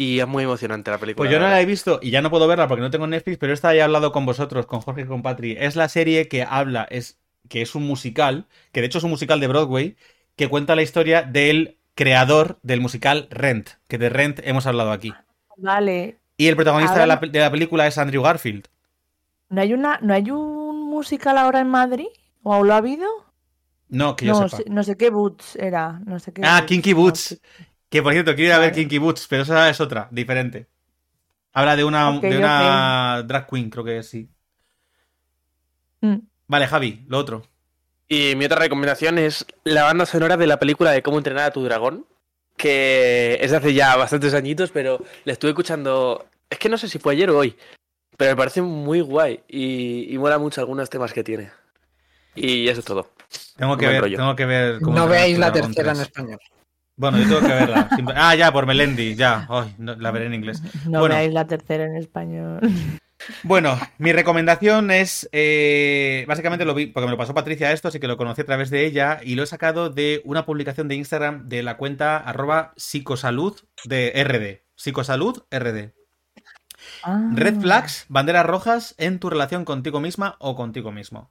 Y es muy emocionante la película. Pues yo no la he visto y ya no puedo verla porque no tengo Netflix, pero esta he hablado con vosotros, con Jorge y con Patri. Es la serie que habla, es que es un musical, que de hecho es un musical de Broadway, que cuenta la historia del creador del musical Rent, que de Rent hemos hablado aquí. Vale. Y el protagonista de la, de la película es Andrew Garfield. ¿No hay una, no hay un musical ahora en Madrid? ¿O lo ha habido? No, que yo No sepa. sé, no sé qué Boots era. No sé qué Ah, Boots. Kinky Boots. Que por cierto, quiero ir a ver. Kinky Boots, pero esa es otra, diferente. Habla de una, de una drag queen, creo que sí. Mm. Vale, Javi, lo otro. Y mi otra recomendación es la banda sonora de la película de Cómo entrenar a tu dragón. Que es de hace ya bastantes añitos, pero la estuve escuchando. Es que no sé si fue ayer o hoy. Pero me parece muy guay. Y, y mola mucho algunos temas que tiene. Y eso es todo. Tengo que No ver, tengo que ver. cómo No veáis la tercera en 3. español. Bueno, yo tengo que verla. Ah, ya, por Melendi, ya. Ay, no, la veré en inglés. No Bueno. veáis la tercera en español. Bueno, mi recomendación es. eh, básicamente lo vi, porque me lo pasó Patricia esto, así que lo conocí a través de ella, y lo he sacado de una publicación de Instagram de la cuenta arroba psicosalud de RD. Psicosalud RD. Ah. Red flags, banderas rojas en tu relación contigo misma o contigo mismo.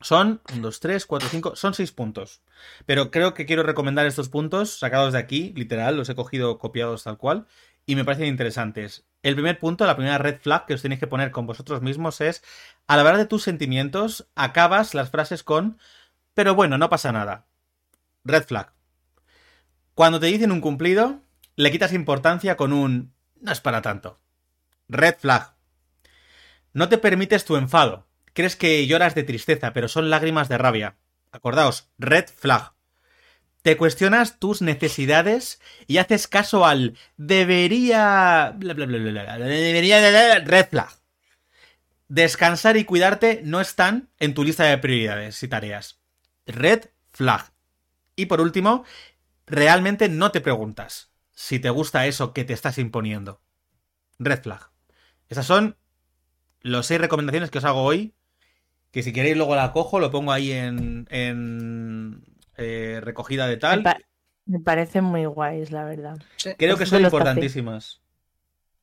Son 1, 2, 3, 4, 5, son 6 puntos. Pero creo que quiero recomendar estos puntos sacados de aquí, literal, los he cogido copiados tal cual, y me parecen interesantes. El primer punto, la primera red flag que os tenéis que poner con vosotros mismos es, al hablar de tus sentimientos, acabas las frases con, pero bueno, no pasa nada. Red flag. Cuando te dicen un cumplido, le quitas importancia con un, no es para tanto. Red flag. No te permites tu enfado. Crees que lloras de tristeza, pero son lágrimas de rabia. Acordaos, red flag. Te cuestionas tus necesidades y haces caso al debería. Bla, bla, bla, bla, debería. Red flag. Descansar y cuidarte no están en tu lista de prioridades y tareas. Red flag. Y por último, realmente no te preguntas si te gusta eso que te estás imponiendo. Red flag. Esas son las seis recomendaciones que os hago hoy. Que si queréis luego la cojo, lo pongo ahí en, en eh, recogida de Me, tal. pa- me parecen muy guays, la verdad. Creo que son importantísimas.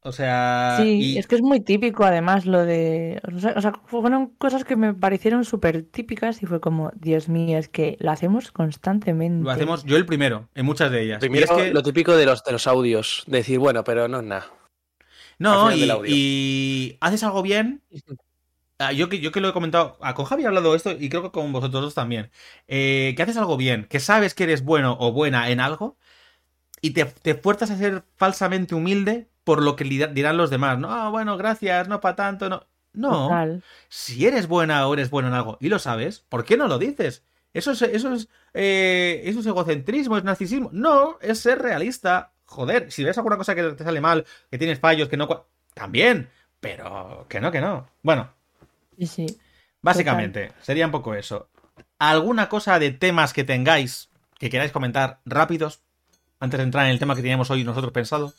O sea, Sí, y- es que es muy típico además lo de... O sea, o sea, fueron cosas que me parecieron súper típicas y fue como, Dios mío, es que lo hacemos constantemente. lo hacemos yo el primero, en muchas de ellas. Y Primero, es que- lo típico de los, de los audios. Decir, bueno, pero no es nada. No, y haces algo bien. Ah, Yo que, yo que lo he comentado, ah, con Javi he hablado de esto y creo que con vosotros dos también. Eh, que haces algo bien, que sabes que eres bueno o buena en algo y te, te fuerzas a ser falsamente humilde por lo que dirán los demás. No, ah, bueno, gracias, no para tanto, no. No, Total. si eres buena o eres bueno en algo y lo sabes, ¿por qué no lo dices? Eso es, eso es, eh, eso es egocentrismo, es narcisismo. No, es ser realista. Joder, si ves alguna cosa que te sale mal, que tienes fallos, que no... También, pero que no, que no. Bueno, Sí, sí. básicamente, sería un poco eso. ¿Alguna cosa de temas que tengáis que queráis comentar rápidos antes de entrar en el tema que teníamos hoy nosotros pensado?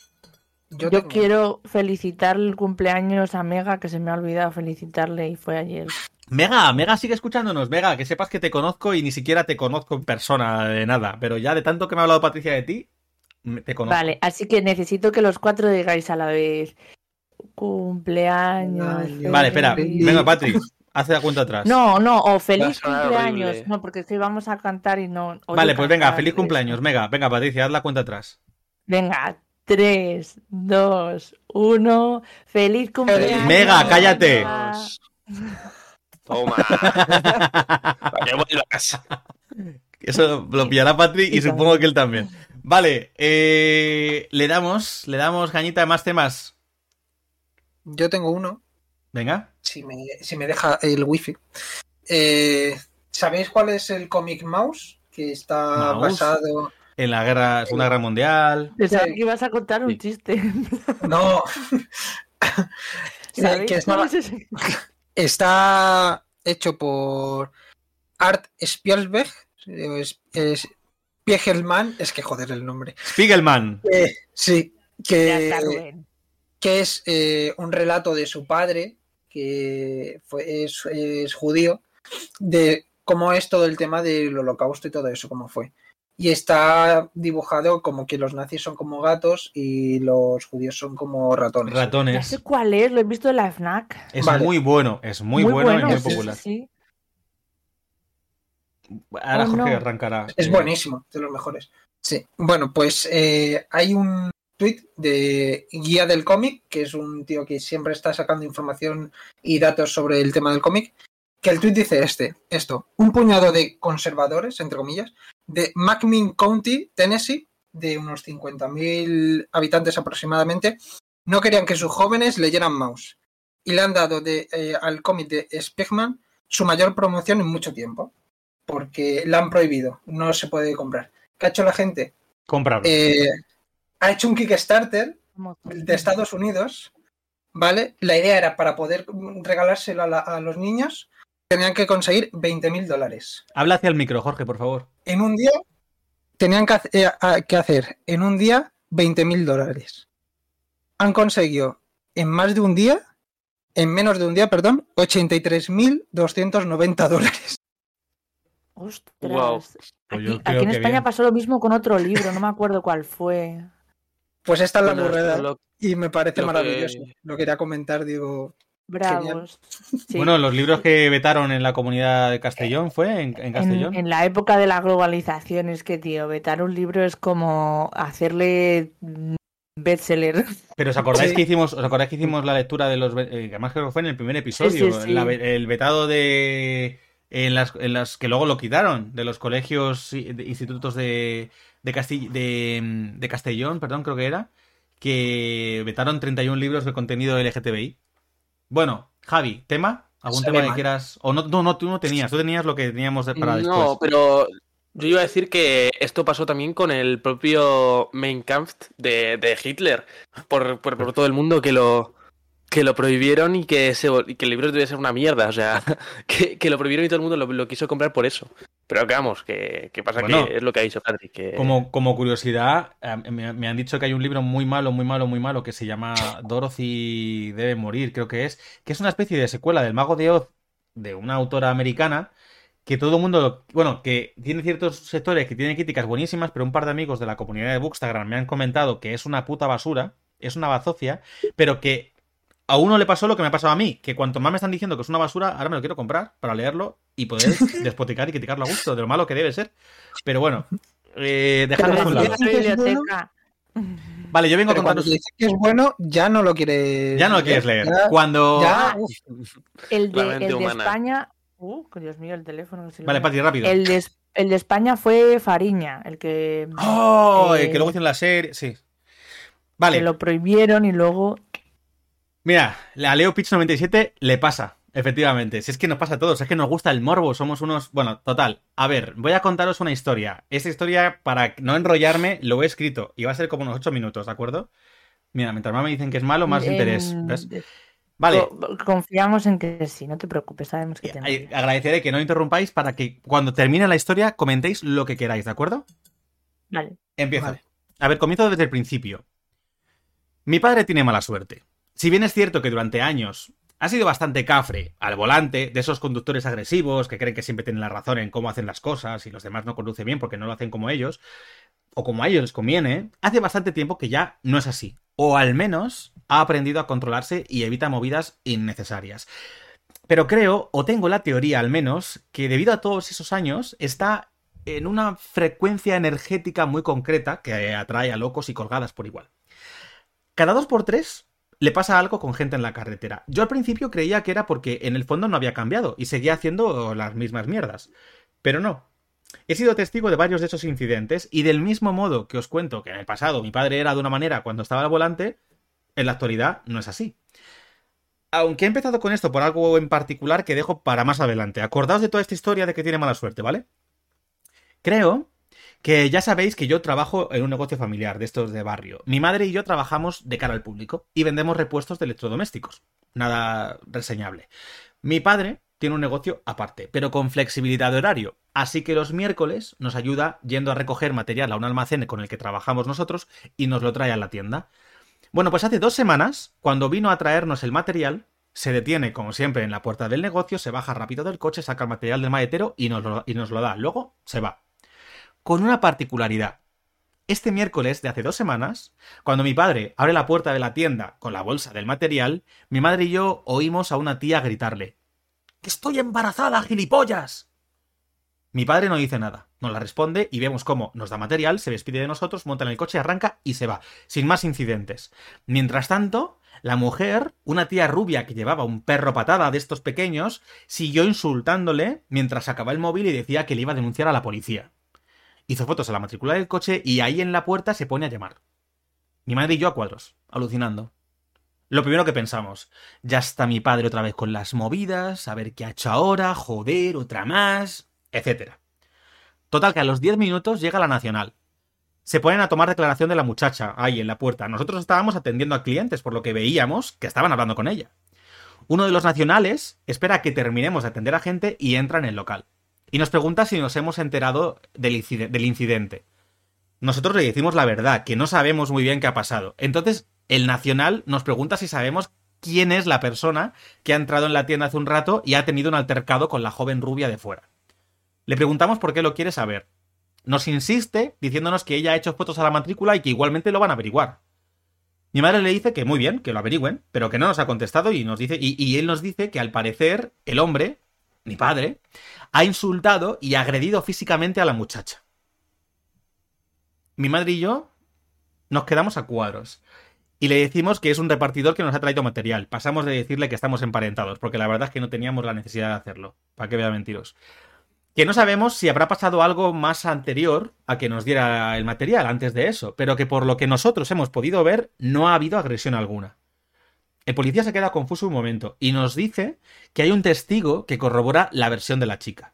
Yo, Yo quiero felicitar el cumpleaños a Mega, que se me ha olvidado felicitarle y fue ayer. Mega, Mega sigue escuchándonos, Mega, que sepas que te conozco y ni siquiera te conozco en persona de nada, pero ya de tanto que me ha hablado Patricia de ti, me- te conozco. Vale, así que necesito que los cuatro digáis a la vez. Cumpleaños. Vale, Vale, espera, venga, Patrick, haz la cuenta atrás. No, no, o feliz cumpleaños. horrible. No, porque es que vamos a cantar y no. Vale, pues venga, feliz cumpleaños, Mega. Venga, Patricia, haz la cuenta atrás. Venga, tres, dos, uno. Feliz cumpleaños. Mega, cállate. Toma. <laughs> Para que vuelvas. Eso lo pillará Patrick y Y supongo también. que él también. Vale, eh, le damos, le damos cañita de más temas. Yo tengo uno, Venga. si me, si me deja el wifi. Eh, ¿Sabéis cuál es el cómic Mouse? Que está Mouse. basado. En la guerra, Segunda Guerra Mundial. Pensaba Sí. que ibas a contar un Sí. chiste. <laughs> No. <laughs> ¿Sabéis que cuál estaba- es ese? <laughs> Está hecho por Art Spielsberg. Es- es- Spiegelman, es que joder el nombre. Spiegelman. Eh, sí, Ya está, que, Rubén. Que es eh, un relato de su padre, que fue, es, es judío, de cómo es todo el tema del holocausto y todo eso, cómo fue. Y está dibujado como que los nazis son como gatos y los judíos son como ratones. Ratones. sé cuál es, lo he visto en la FNAC. Es Vale. muy bueno, es muy, bueno, y muy sí, popular. sí. Ahora Oh, Jorge no. arrancará. Es Eh, buenísimo, de los mejores. Sí, bueno, pues eh, hay un tweet de Guía del Cómic, que es un tío que siempre está sacando información y datos sobre el tema del cómic, que el tweet dice este, esto, un puñado de conservadores, entre comillas, de McMinn County, Tennessee, de unos 50.000 habitantes aproximadamente, no querían que sus jóvenes leyeran Mouse y le han dado de, eh, al cómic de Spegman su mayor promoción en mucho tiempo, porque la han prohibido, no se puede comprar. ¿Qué ha hecho la gente? Comprarlo. Eh, ha hecho un Kickstarter de Estados Unidos, ¿vale? La idea era para poder regalárselo a, la- a los niños, tenían que conseguir 20.000 dólares. Habla hacia el micro, Jorge, por favor. En un día, tenían que, eh, que hacer en un día 20.000 dólares. Han conseguido en más de un día, en menos de un día, perdón, 83.290 dólares. Ostras. Pues Aquí, yo aquí en España bien. pasó lo mismo con otro libro, no me acuerdo cuál fue. Pues esta es la Bueno, burrada. lo- Y me parece lo que- maravilloso. Lo quería comentar, digo. Bravos. Sí. Bueno, los libros que vetaron en la comunidad de Castellón, ¿fue? ¿En, en Castellón? En, en la época de la globalización es que, tío, vetar un libro es como hacerle bestseller. Pero ¿os acordáis Sí. que hicimos, os acordáis que hicimos la lectura de los eh, que además creo que fue en el primer episodio, sí, sí. la ve- el vetado de en las, en las que luego lo quitaron de los colegios y de institutos de de, Casti- de, mm, de Castellón, perdón, creo que era, que vetaron 31 libros de contenido LGTBI. Bueno, Javi, tema, algún tema que quieras o no, no, no, tú no tenías, tú tenías lo que teníamos para después. No, pero yo iba a decir que esto pasó también con el propio Mein Kampf de, de Hitler, por, por, por todo el mundo que lo que lo prohibieron y que, y que el libro debe ser una mierda, o sea, <laughs> que, que lo prohibieron y todo el mundo lo, lo quiso comprar por eso. Pero que vamos, que, que pasa Bueno. que es lo que ha dicho Patrick, que Como, como curiosidad, eh, me, me han dicho que hay un libro muy malo, muy malo, muy malo que se llama <laughs> Dorothy debe morir, creo que es, que es una especie de secuela del Mago de Oz de una autora americana que todo el mundo, bueno, que tiene ciertos sectores que tienen críticas buenísimas, pero un par de amigos de la comunidad de Bookstagram me han comentado que es una puta basura, es una bazofia, pero que a uno le pasó lo que me ha pasado a mí, que cuanto más me están diciendo que es una basura, ahora me lo quiero comprar para leerlo y poder <laughs> despoticar y criticarlo a gusto de lo malo que debe ser. Pero bueno, eh, dejadlo a un lado. cuando biblioteca. Vale, yo vengo a cuando contaros. te dice que es bueno, ya no lo quieres. Ya no lo quieres leer. Ya, Cuando. ya, Ah, El de, el de. España. Uh, Dios mío, el teléfono. que se Vale. Pati, rápido. El de, el de España fue Fariña, el que, ¡Oh! Eh, El que luego hicieron la serie. Sí. que Vale. lo prohibieron y luego. Mira, a Leo Pitch 97 le pasa. Efectivamente. Si es que nos pasa a todos. Es que nos gusta el morbo. Somos unos. Bueno, total. A ver, voy a contaros una historia. Esta historia, para no enrollarme, lo he escrito. Y va a ser como unos 8 minutos, ¿de acuerdo? Mira, mientras más me dicen que es malo, más en- interés. ¿Ves? Vale. co- Confiamos en que sí, no te preocupes, sabemos que te Eh, Agradeceré que no interrumpáis para que cuando termine la historia comentéis lo que queráis, ¿de acuerdo? Vale. Empiezo. Vale. A ver, comienzo desde el principio. Mi padre tiene mala suerte. Si bien es cierto que durante años ha sido bastante cafre al volante, de esos conductores agresivos que creen que siempre tienen la razón en cómo hacen las cosas y los demás no conducen bien porque no lo hacen como ellos, o como a ellos les conviene, hace bastante tiempo que ya no es así. O al menos ha aprendido a controlarse y evita movidas innecesarias. Pero creo, o tengo la teoría al menos, que debido a todos esos años está en una frecuencia energética muy concreta que atrae a locos y colgadas por igual. Cada dos por tres le pasa algo con gente en la carretera. Yo al principio creía que era porque en el fondo no había cambiado y seguía haciendo las mismas mierdas. Pero no. He sido testigo de varios de esos incidentes y del mismo modo que os cuento que en el pasado mi padre era de una manera cuando estaba al volante, en la actualidad no es así. Aunque he empezado con esto por algo en particular que dejo para más adelante. Acordaos de toda esta historia de que tiene mala suerte, ¿vale? Creo que ya sabéis que yo trabajo en un negocio familiar de estos de barrio. Mi madre y yo trabajamos de cara al público y vendemos repuestos de electrodomésticos. Nada reseñable. Mi padre tiene un negocio aparte, pero con flexibilidad de horario. Así que los miércoles nos ayuda yendo a recoger material a un almacén con el que trabajamos nosotros y nos lo trae a la tienda. Bueno, pues hace dos semanas, cuando vino a traernos el material, se detiene, como siempre, en la puerta del negocio, se baja rápido del coche, saca el material del maletero y nos lo, y nos lo da. Luego se va. Con una particularidad. Este miércoles de hace dos semanas, cuando mi padre abre la puerta de la tienda con la bolsa del material, mi madre y yo oímos a una tía gritarle ¡Que estoy embarazada, gilipollas! Mi padre no dice nada, nos la responde y vemos cómo nos da material, se despide de nosotros, monta en el coche, arranca y se va, sin más incidentes. Mientras tanto, la mujer, una tía rubia que llevaba un perro patada de estos pequeños, siguió insultándole mientras sacaba el móvil y decía que le iba a denunciar a la policía. Hizo fotos a la matrícula del coche y ahí en la puerta se pone a llamar. Mi madre y yo a cuadros, alucinando. Lo primero que pensamos, ya está mi padre otra vez con las movidas, a ver qué ha hecho ahora, joder, otra más, etc. Total que a los 10 minutos llega la nacional. Se ponen a tomar declaración de la muchacha ahí en la puerta. Nosotros estábamos atendiendo a clientes, por lo que veíamos que estaban hablando con ella. Uno de los nacionales espera que terminemos de atender a gente y entra en el local. Y nos pregunta si nos hemos enterado del, incidente. Nosotros le decimos la verdad, que no sabemos muy bien qué ha pasado. Entonces, el nacional nos pregunta si sabemos quién es la persona que ha entrado en la tienda hace un rato y ha tenido un altercado con la joven rubia de fuera. Le preguntamos por qué lo quiere saber. Nos insiste diciéndonos que ella ha hecho fotos a la matrícula y que igualmente lo van a averiguar. Mi madre le dice que muy bien, que lo averigüen, pero que no nos ha contestado y nos dice, y, y él nos dice que al parecer el hombre, mi padre, ha insultado y agredido físicamente a la muchacha. Mi madre y yo nos quedamos a cuadros. Y le decimos que es un repartidor que nos ha traído material. Pasamos de decirle que estamos emparentados, porque la verdad es que no teníamos la necesidad de hacerlo. Para que vea mentiros que no sabemos si habrá pasado algo más anterior a que nos diera el material antes de eso, pero que por lo que nosotros hemos podido ver no ha habido agresión alguna. El policía se queda confuso un momento y nos dice que hay un testigo que corrobora la versión de la chica.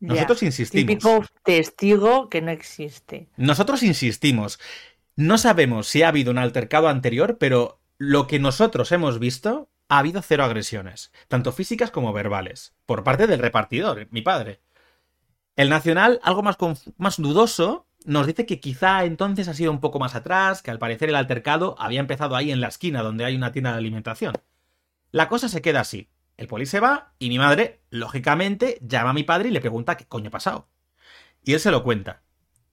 Nosotros insistimos. Típico testigo que no existe. Nosotros insistimos. No sabemos si ha habido un altercado anterior, pero lo que nosotros hemos visto ha habido cero agresiones, tanto físicas como verbales, por parte del repartidor, mi padre. El Nacional, algo más, más dudoso, nos dice que quizá entonces ha sido un poco más atrás, que al parecer el altercado había empezado ahí en la esquina donde hay una tienda de alimentación. La cosa se queda así. El poli se va y mi madre, lógicamente, llama a mi padre y le pregunta qué coño ha pasado. Y él se lo cuenta.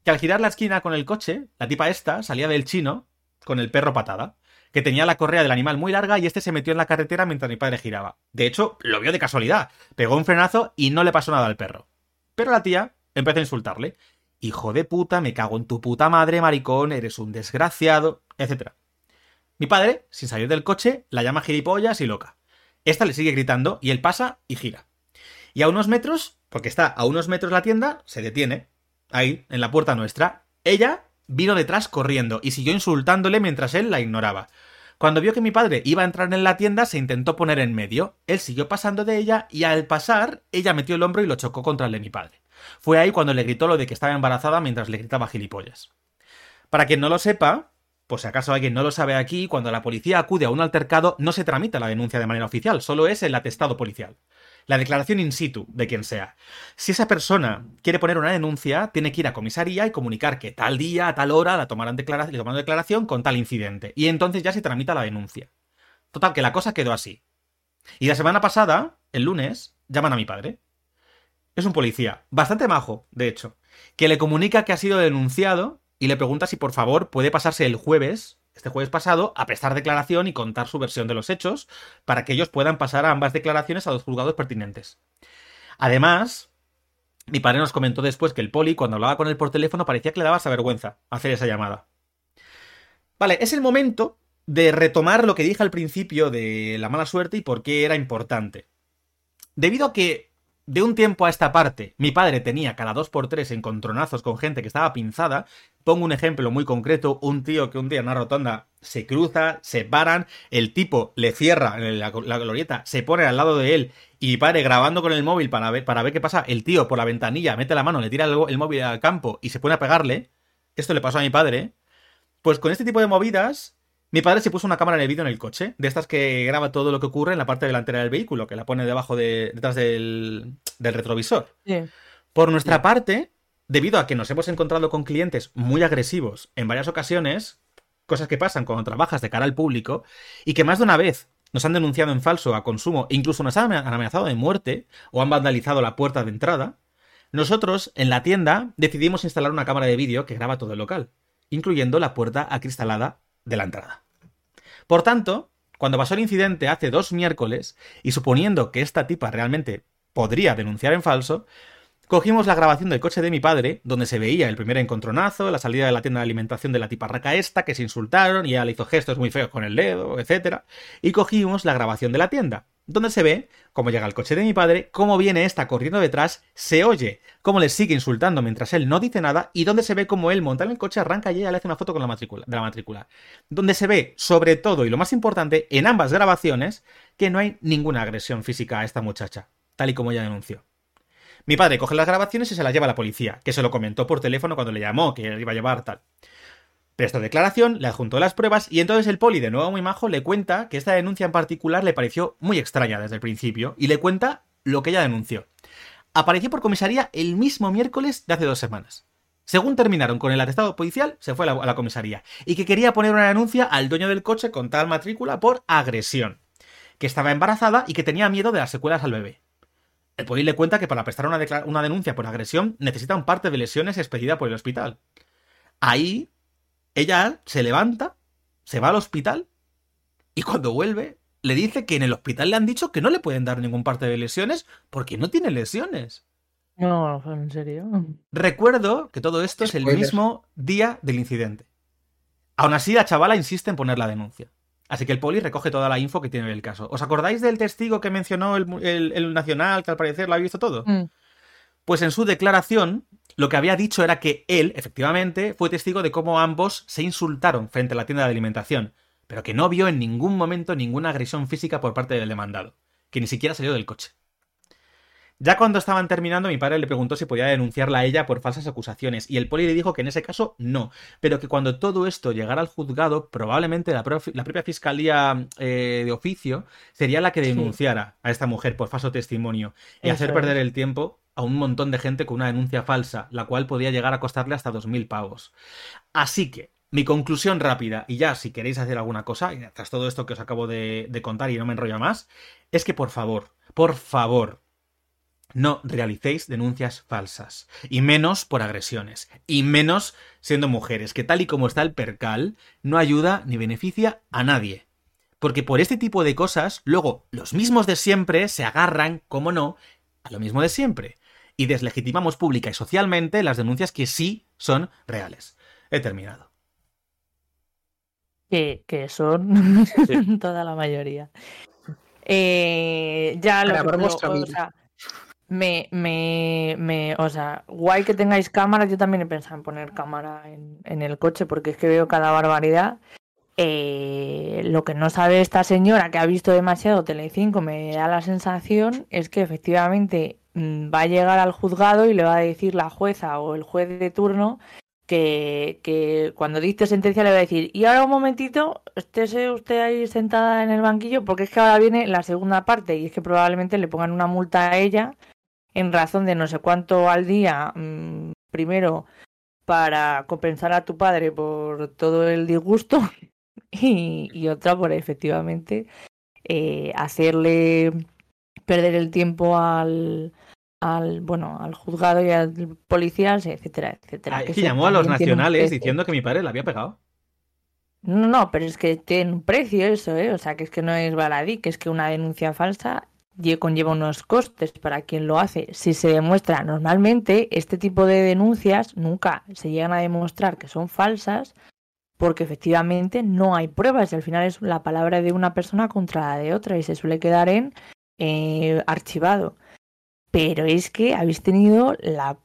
Que al girar la esquina con el coche, la tipa esta salía del chino con el perro patada, que tenía la correa del animal muy larga y este se metió en la carretera mientras mi padre giraba. De hecho, lo vio de casualidad. Pegó un frenazo y no le pasó nada al perro. Pero la tía empezó a insultarle. Hijo de puta, me cago en tu puta madre, maricón, eres un desgraciado, etc. Mi padre, sin salir del coche, la llama gilipollas y loca. Esta le sigue gritando y él pasa y gira. Y a unos metros, porque está a unos metros la tienda, se detiene. Ahí, en la puerta nuestra. Ella vino detrás corriendo y siguió insultándole mientras él la ignoraba. Cuando vio que mi padre iba a entrar en la tienda, se intentó poner en medio. Él siguió pasando de ella y al pasar, ella metió el hombro y lo chocó contra el de mi padre. Fue ahí cuando le gritó lo de que estaba embarazada mientras le gritaba gilipollas. Para quien no lo sepa, por si acaso alguien no lo sabe aquí, cuando la policía acude a un altercado no se tramita la denuncia de manera oficial, solo es el atestado policial la declaración in situ de quien sea. Si esa persona quiere poner una denuncia, tiene que ir a comisaría y comunicar que tal día, a tal hora, la tomarán declaración, le tomaron declaración con tal incidente. Y entonces ya se tramita la denuncia. Total, que la cosa quedó así. Y la semana pasada, el lunes, llaman a mi padre. Es un policía, bastante majo, de hecho, que le comunica que ha sido denunciado y le pregunta si por favor puede pasarse el jueves este jueves pasado a prestar declaración y contar su versión de los hechos para que ellos puedan pasar ambas declaraciones a los juzgados pertinentes. Además, mi padre nos comentó después que el poli, cuando hablaba con él por teléfono, parecía que le daba esa vergüenza hacer esa llamada. Vale, es el momento de retomar lo que dije al principio de la mala suerte y por qué era importante. Debido a que de un tiempo a esta parte, mi padre tenía cada dos por tres encontronazos con gente que estaba pinzada. Pongo un ejemplo muy concreto: un tío que un día en una rotonda se cruza, se paran, el tipo le cierra la, la glorieta, se pone al lado de él y mi padre grabando con el móvil para ver, qué pasa. El tío por la ventanilla mete la mano, le tira el, el móvil al campo y se pone a pegarle. Esto le pasó a mi padre. Pues con este tipo de movidas, Mi padre se puso una cámara de vídeo en el coche, de estas que graba todo lo que ocurre en la parte delantera del vehículo, que la pone debajo de, detrás del, del retrovisor. Por nuestra parte, debido a que nos hemos encontrado con clientes muy agresivos en varias ocasiones, cosas que pasan cuando trabajas de cara al público, y que más de una vez nos han denunciado en falso a consumo e incluso nos han amenazado de muerte o han vandalizado la puerta de entrada, nosotros en la tienda decidimos instalar una cámara de vídeo que graba todo el local, incluyendo la puerta acristalada de la entrada. Por tanto, cuando pasó el incidente hace dos miércoles, y suponiendo que esta tipa realmente podría denunciar en falso, cogimos la grabación del coche de mi padre, donde se veía el primer encontronazo, la salida de la tienda de alimentación de la tiparraca esta, que se insultaron y ella le hizo gestos muy feos con el dedo, etc. Y cogimos la grabación de la tienda, donde se ve cómo llega el coche de mi padre, cómo viene esta corriendo detrás, se oye cómo le sigue insultando mientras él no dice nada y donde se ve cómo él monta en el coche, arranca y ella le hace una foto con la matrícula, de la matrícula. Donde se ve, sobre todo y lo más importante, en ambas grabaciones, que no hay ninguna agresión física a esta muchacha, tal y como ella denunció. Mi padre coge las grabaciones y se las lleva a la policía, que se lo comentó por teléfono cuando le llamó, que iba a llevar tal. Prestó declaración, le adjuntó las pruebas y entonces el poli, de nuevo muy majo, le cuenta que esta denuncia en particular le pareció muy extraña desde el principio y le cuenta lo que ella denunció. Apareció por comisaría el mismo miércoles de hace dos semanas. Según terminaron con el atestado policial, se fue a la, a la comisaría y que quería poner una denuncia al dueño del coche con tal matrícula por agresión, que estaba embarazada y que tenía miedo de las secuelas al bebé. El poli le cuenta que para prestar una, denuncia por agresión necesita un parte de lesiones expedida por el hospital. Ahí, ella se levanta, se va al hospital y cuando vuelve le dice que en el hospital le han dicho que no le pueden dar ningún parte de lesiones porque no tiene lesiones. No, en serio. Recuerdo que todo esto es el mismo día del incidente. Aún así, la chavala insiste en poner la denuncia. Así que el poli recoge toda la info que tiene del caso. ¿Os acordáis del testigo que mencionó el, el- el nacional, que al parecer lo había visto todo? Mm. Pues en su declaración, lo que había dicho era que él, efectivamente, fue testigo de cómo ambos se insultaron frente a la tienda de alimentación, pero que no vio en ningún momento ninguna agresión física por parte del demandado, que ni siquiera salió del coche. Ya cuando estaban terminando, mi padre le preguntó si podía denunciarla a ella por falsas acusaciones, y el poli le dijo que en ese caso no, pero que cuando todo esto llegara al juzgado, probablemente la, propia fiscalía eh, de oficio sería la que Sí. denunciara a esta mujer por falso testimonio y Eso hacer es. perder el tiempo a un montón de gente con una denuncia falsa, la cual podía llegar a costarle hasta 2.000 pavos. Así que, mi conclusión rápida, y ya si queréis hacer alguna cosa, tras todo esto que os acabo de, de contar y no me enrollo más, es que por favor, por favor, no realicéis denuncias falsas, y menos por agresiones, y menos siendo mujeres, que tal y como está el percal, no ayuda ni beneficia a nadie. Porque por este tipo de cosas, luego los mismos de siempre se agarran, como no, a lo mismo de siempre. Y deslegitimamos pública y socialmente las denuncias que sí son reales. He terminado. Que, que son Sí. <laughs> toda la mayoría. Eh, ya lo que o sea, me, me, me, o sea, guay que tengáis cámara. Yo también he pensado en poner cámara en, en el coche porque es que veo cada barbaridad. Eh, lo que no sabe esta señora que ha visto demasiado Telecinco me da la sensación es que efectivamente mm, va a llegar al juzgado y le va a decir la jueza o el juez de turno que, que cuando dicte sentencia le va a decir y ahora un momentito, estése usted ahí sentada en el banquillo porque es que ahora viene la segunda parte y es que probablemente le pongan una multa a ella en razón de no sé cuánto al día, mm, primero para compensar a tu padre por todo el disgusto <laughs> y, y otra por efectivamente eh, hacerle perder el tiempo al, al bueno al juzgado y al policía, etcétera, etcétera. Ah, que llamó a los nacionales diciendo que mi padre la había pegado. No, no, pero es que tiene un precio eso, ¿eh? O sea, que es que no es baladí, que es que una denuncia falsa conlleva unos costes para quien lo hace. Si se demuestra normalmente, este tipo de denuncias nunca se llegan a demostrar que son falsas porque efectivamente no hay pruebas y al final es la palabra de una persona contra la de otra y se suele quedar en eh, archivado. Pero es que habéis tenido la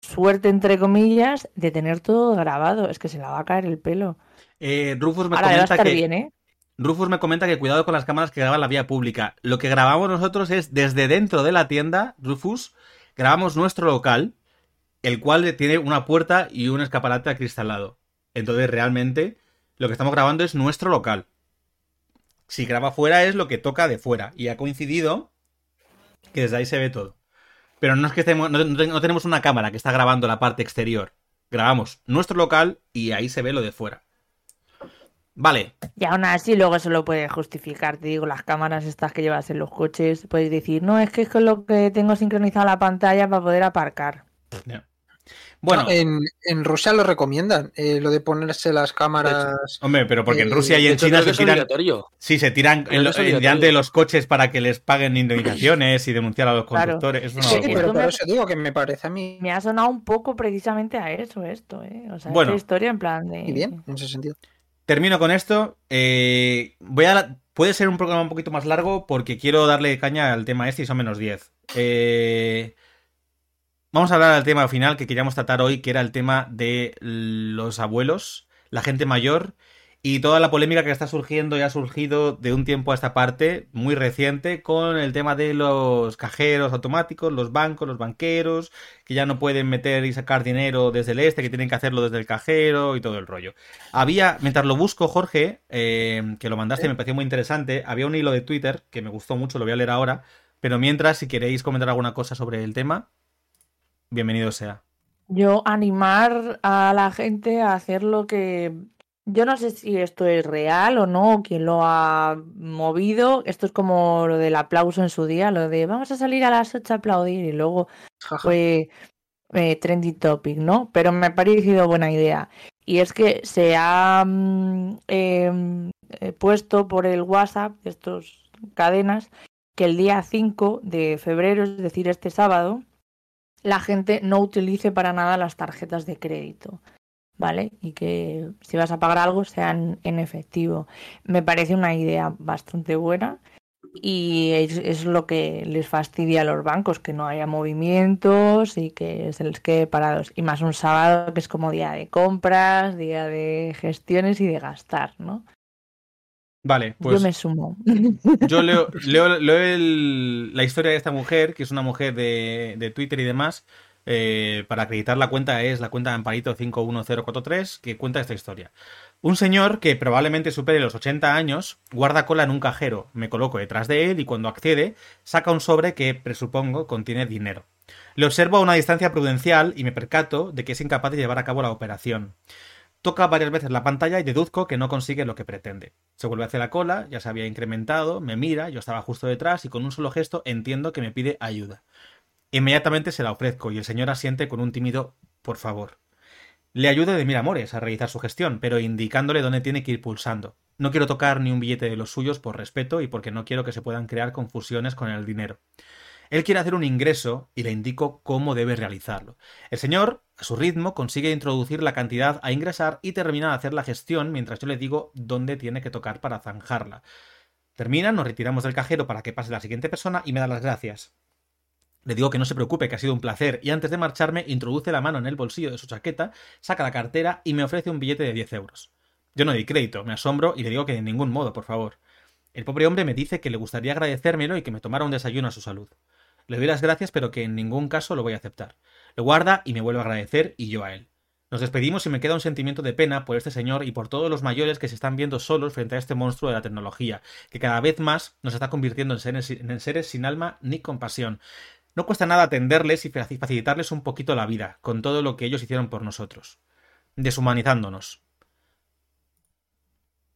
suerte, entre comillas, de tener todo grabado. Es que se la va a caer el pelo. Eh, Rufus me Ahora comenta estar que bien, ¿eh? Rufus me comenta que cuidado con las cámaras que graban la vía pública. Lo que grabamos nosotros es desde dentro de la tienda, Rufus, grabamos nuestro local, el cual tiene una puerta y un escaparate acristalado. Entonces realmente lo que estamos grabando es nuestro local. Si graba fuera es lo que toca de fuera. Y ha coincidido que desde ahí se ve todo. Pero no es que no tenemos una cámara que está grabando la parte exterior. Grabamos nuestro local y ahí se ve lo de fuera. Vale, Y aún así luego se lo puedes justificar, te digo, las cámaras estas que llevas en los coches, puedes decir, no, es que es con lo que tengo sincronizada la pantalla para poder aparcar. bueno, No, en, en Rusia lo recomiendan, eh, lo de ponerse las cámaras. hombre, pero porque en eh, Rusia y De en hecho, China se tiran. Sí, se tiran en en delante de los coches para que les paguen indemnizaciones y denunciar a los Claro. conductores. Es una Sí, locura. pero por eso digo que me parece a mí Me ha sonado un poco precisamente a eso esto, ¿eh? O sea, Bueno. esta historia en plan de... muy bien en ese sentido. Termino con esto. eh, voy a Puede ser un programa un poquito más largo porque quiero darle caña al tema este y son menos 10. Eh, Vamos a hablar del tema final que queríamos tratar hoy, que era el tema de los abuelos, la gente mayor y toda la polémica que está surgiendo y ha surgido de un tiempo a esta parte, muy reciente, con el tema de los cajeros automáticos, los bancos, los banqueros, que ya no pueden meter y sacar dinero desde el este, que tienen que hacerlo desde el cajero y todo el rollo. Había, mientras lo busco, Jorge, eh, que lo mandaste, me pareció muy interesante, había un hilo de Twitter que me gustó mucho, lo voy a leer ahora, pero mientras, si queréis comentar alguna cosa sobre el tema, bienvenido sea. Yo animar a la gente a hacer lo que... Yo no sé si esto es real o no, quién lo ha movido. Esto es como lo del aplauso en su día, lo de vamos a salir a las 8 a aplaudir y luego fue eh, trending topic, ¿no? Pero me ha parecido buena idea. Y es que se ha mm, em, eh, puesto por el WhatsApp, estos cadenas, que el día 5 de febrero, es decir, este sábado, la gente no utilice para nada las tarjetas de crédito, ¿vale? Y que si vas a pagar algo sean en efectivo. Me parece una idea bastante buena y es, es lo que les fastidia a los bancos, que no haya movimientos y que se les quede parados. Y más un sábado que es como día de compras, día de gestiones y de gastar, ¿no? Vale, pues Yo me sumo. <laughs> yo leo, leo- leo el- la historia de esta mujer, que es una mujer de, de Twitter y demás. Eh, para acreditar la cuenta es la cuenta de Amparito 51043, que cuenta esta historia. Un señor que probablemente supere los 80 años guarda cola en un cajero. Me coloco detrás de él y cuando accede saca un sobre que presupongo contiene dinero. Le observo a una distancia prudencial y me percato de que es incapaz de llevar a cabo la operación. Toca varias veces la pantalla y deduzco que no consigue lo que pretende. Se vuelve hacia la cola, ya se había incrementado, me mira, yo estaba justo detrás y con un solo gesto entiendo que me pide ayuda. Inmediatamente se la ofrezco y el señor asiente con un tímido por favor. Le ayudo de mil amores a realizar su gestión, pero indicándole dónde tiene que ir pulsando. No quiero tocar ni un billete de los suyos por respeto y porque no quiero que se puedan crear confusiones con el dinero. Él quiere hacer un ingreso y le indico cómo debe realizarlo. El señor, a su ritmo, consigue introducir la cantidad a ingresar y termina de hacer la gestión mientras yo le digo dónde tiene que tocar para zanjarla. Termina, nos retiramos del cajero para que pase la siguiente persona y me da las gracias. Le digo que no se preocupe, que ha sido un placer, y antes de marcharme introduce la mano en el bolsillo de su chaqueta, saca la cartera y me ofrece un billete de 10 euros. Yo no di crédito, me asombro y le digo que de ningún modo, por favor. El pobre hombre me dice que le gustaría agradecérmelo y que me tomara un desayuno a su salud. Le doy las gracias, pero que en ningún caso lo voy a aceptar. Lo guarda y me vuelve a agradecer y yo a él. Nos despedimos y me queda un sentimiento de pena por este señor y por todos los mayores que se están viendo solos frente a este monstruo de la tecnología, que cada vez más nos está convirtiendo en seres sin alma ni compasión. No cuesta nada atenderles y faci- facilitarles un poquito la vida, con todo lo que ellos hicieron por nosotros. Deshumanizándonos.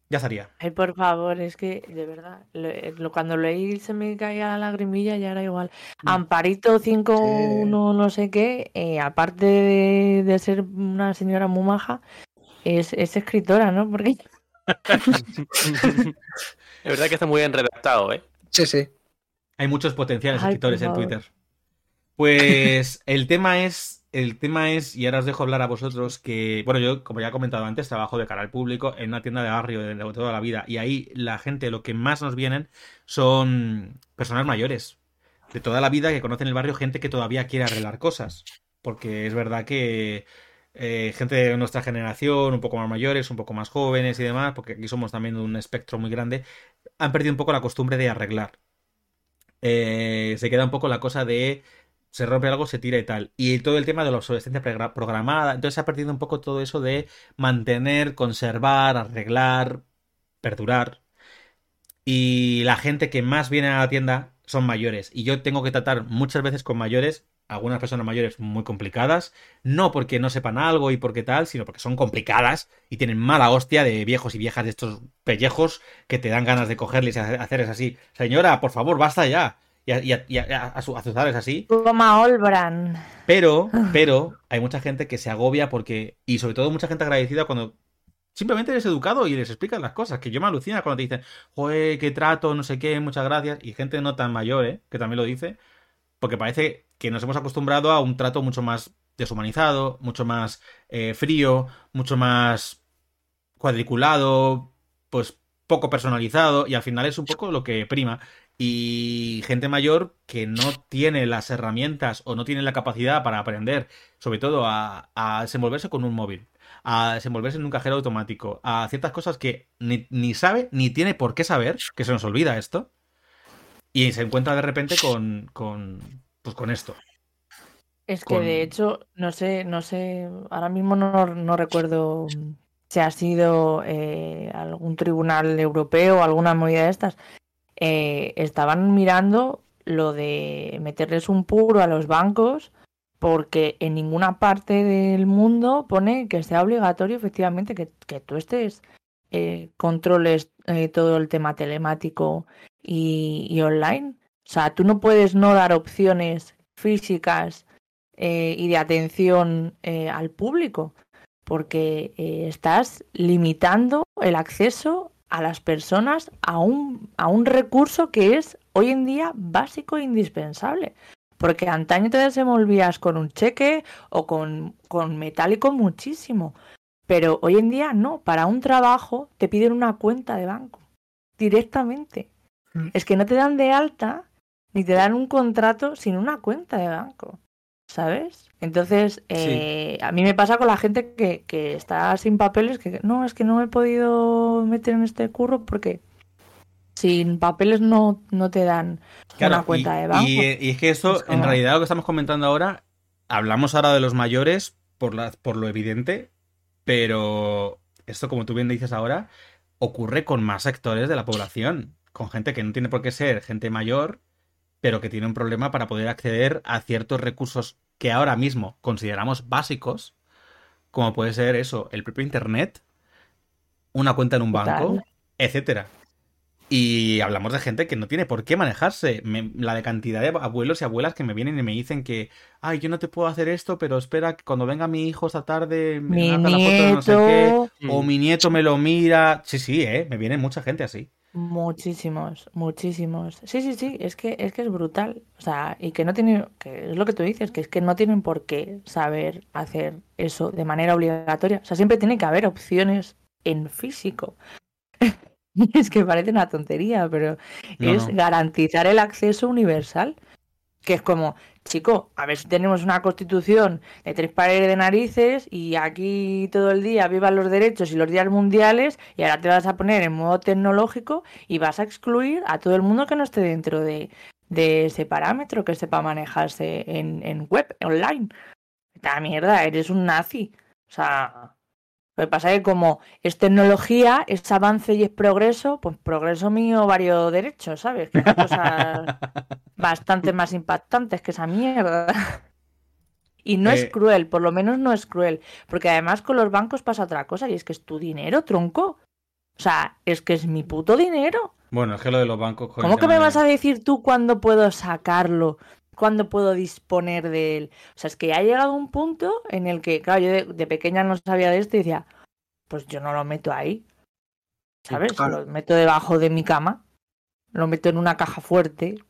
Ya estaría. Ay, por favor, es que de verdad, lo- lo- cuando leí se me caía la lagrimilla, ya era igual. Mm. Amparito 51 no sé qué, eh, aparte de, de ser una señora muy maja, es, es escritora, ¿no? Porque <laughs> Es verdad que está muy bien redactado, ¿eh? Sí, sí. Hay muchos potenciales Ay, escritores en favor. Twitter. Pues el tema es, el tema es, y ahora os dejo hablar a vosotros, que, bueno, yo, como ya he comentado antes, trabajo de cara al público en una tienda de barrio de, toda la vida, y ahí la gente, lo que más nos vienen son personas mayores, de toda la vida que conocen el barrio, gente que todavía quiere arreglar cosas. Porque es verdad que eh, gente de nuestra generación, un poco más mayores, un poco más jóvenes y demás, porque aquí somos también de un espectro muy grande, han perdido un poco la costumbre de arreglar. Eh, se queda un poco la cosa de se rompe algo, se tira y tal. Y todo el tema de la obsolescencia progra- programada. Entonces se ha perdido un poco todo eso de mantener, conservar, arreglar, perdurar. Y la gente que más viene a la tienda son mayores. Y yo tengo que tratar muchas veces con mayores, algunas personas mayores muy complicadas. No porque no sepan algo y porque tal, sino porque son complicadas y tienen mala hostia de viejos y viejas de estos pellejos que te dan ganas de cogerles y hacer- hacerles así. Señora, por favor, basta ya. Y, a- y a- y a- así. Toma Olbran. Pero, pero, hay mucha gente que se agobia porque. Y sobre todo mucha gente agradecida cuando simplemente eres educado y les explicas las cosas. Que yo me alucina cuando te dicen, joder, qué trato, no sé qué, muchas gracias. Y gente no tan mayor, ¿eh? Que también lo dice. Porque parece que nos hemos acostumbrado a un trato mucho más deshumanizado, mucho más eh, frío, mucho más cuadriculado, pues poco personalizado. Y al final es un poco lo que prima. Y gente mayor que no tiene las herramientas o no tiene la capacidad para aprender, sobre todo a, a desenvolverse con un móvil, a desenvolverse en un cajero automático, a ciertas cosas que ni, ni sabe ni tiene por qué saber, que se nos olvida esto, y se encuentra de repente con, con, pues con esto. Es que Con- de hecho, no sé, no sé, ahora mismo no, no recuerdo si ha sido eh, algún tribunal europeo o alguna movida de estas. Eh, estaban mirando lo de meterles un puro a los bancos porque en ninguna parte del mundo pone que sea obligatorio efectivamente que, que tú estés eh, controles eh, todo el tema telemático y, y online. O sea, tú no puedes no dar opciones físicas eh, y de atención al público, porque estás limitando el acceso a las personas a un, a un recurso que es hoy en día básico e indispensable. Porque antaño te desenvolvías con un cheque o con, con metálico muchísimo. Pero hoy en día no, para un trabajo te piden una cuenta de banco directamente. Mm. Es que no te dan de alta ni te dan un contrato sin una cuenta de banco. ¿Sabes? Entonces, eh, a mí me pasa con la gente que, que está sin papeles, que no, es que no me he podido meter en este curro porque sin papeles no, no te dan una cuenta y, de banco. y- y es que esto, Es en realidad, lo que estamos comentando ahora, hablamos ahora de los mayores por, la, por lo evidente, pero esto, como tú bien dices ahora, ocurre con más sectores de la población, con gente que no tiene por qué ser gente mayor, pero que tiene un problema para poder acceder a ciertos recursos que ahora mismo consideramos básicos, como puede ser eso, el propio Internet, una cuenta en un banco, etcétera. Y hablamos de gente que no tiene por qué manejarse. Me- la de cantidad de abuelos y abuelas que me vienen y me dicen que, ay, yo no te puedo hacer esto, pero espera que cuando venga mi hijo esta tarde me Mi la foto de no sé qué, o mi nieto me lo mira. Sí, sí, eh, me viene mucha gente así. Muchísimos, muchísimos. Sí, sí, sí, es que es que es brutal. O sea, y que no tienen, que es lo que tú dices, que es que no tienen por qué saber hacer eso de manera obligatoria. O sea, siempre tiene que haber opciones en físico. <laughs> Es que parece una tontería, pero No, es no. garantizar el acceso universal. Que es como, chico, a ver si tenemos una constitución de tres pares de narices y aquí todo el día vivan los derechos y los días mundiales y ahora te vas a poner en modo tecnológico y vas a excluir a todo el mundo que no esté dentro de, de ese parámetro, que sepa manejarse en, en web, online. Esta mierda, eres un nazi. O sea, lo que pasa es que como es tecnología, es avance y es progreso, pues progreso mío varios derechos, ¿sabes? Que hay cosas <laughs> bastante más impactantes que esa mierda. Y no es Eh. cruel, por lo menos no es cruel. Porque además con los bancos pasa otra cosa y es que es tu dinero, tronco. O sea, es que es mi puto dinero. Bueno, es que lo de los bancos... ¿Cómo que me vas a decir tú cuándo puedo sacarlo? ¿Cuándo puedo disponer de él? O sea, es que ha llegado un punto en el que, claro, yo de, de pequeña no sabía de esto y decía, pues yo no lo meto ahí. ¿Sabes? claro. Lo meto debajo de mi cama, lo meto en una caja fuerte.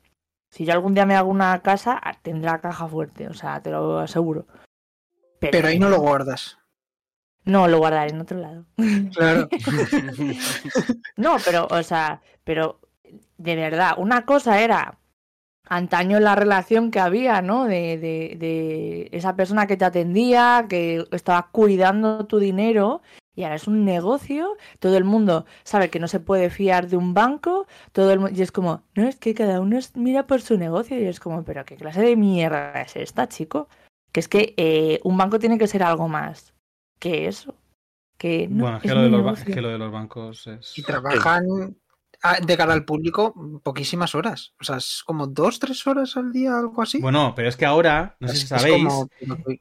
Si yo algún día me hago una casa, ah, tendrá caja fuerte, o sea, te lo aseguro. Pero ahí no lo guardas. No, lo guardaré en otro lado. Claro. <laughs> No, pero, o sea, pero de verdad, una cosa era antaño la relación que había, ¿no? De, de, de esa persona que te atendía, que estaba cuidando tu dinero Y ahora es un negocio, todo el mundo sabe que no se puede fiar de un banco, todo el y es como, no, es que cada uno es- mira por su negocio y es como, pero ¿qué clase de mierda es esta, chico? Que es que eh, un banco tiene que ser algo más que eso. Que no, bueno, es que, es lo de los, que lo de los bancos es... Y trabajan de cara al público poquísimas horas. O sea, es como dos, tres horas al día, algo así. Bueno, pero es que ahora, no sé si es sabéis, como,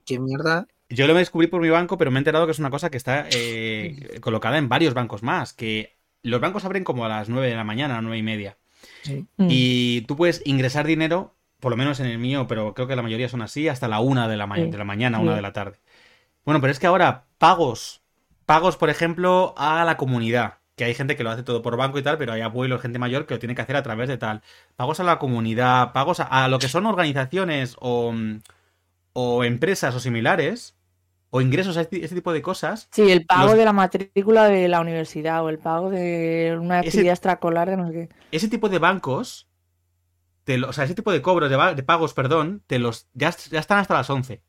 qué- mierda. yo lo descubrí por mi banco, pero me he enterado que es una cosa que está eh, <laughs> colocada en varios bancos más, que los bancos abren como a las 9 de la mañana, a las 9 y media. Sí. Mm. Y tú puedes ingresar dinero, por lo menos en el mío, pero creo que la mayoría son así, hasta la una de la, ma- Sí. de la mañana, Sí. una de la tarde. Bueno, pero es que ahora pagos, pagos, por ejemplo, a la comunidad, que hay gente que lo hace todo por banco y tal, pero hay abuelos, gente mayor que lo tiene que hacer a través de tal. Pagos a la comunidad, pagos a, a lo que son organizaciones o, o empresas o similares, o ingresos a este, este tipo de cosas. Sí, el pago los- de la matrícula de la universidad o el pago de una Ese- actividad extracolar de no sé qué. ese tipo de bancos, te lo- o sea, ese tipo de cobros, de pagos, perdón, te los ya, ya están hasta las 11.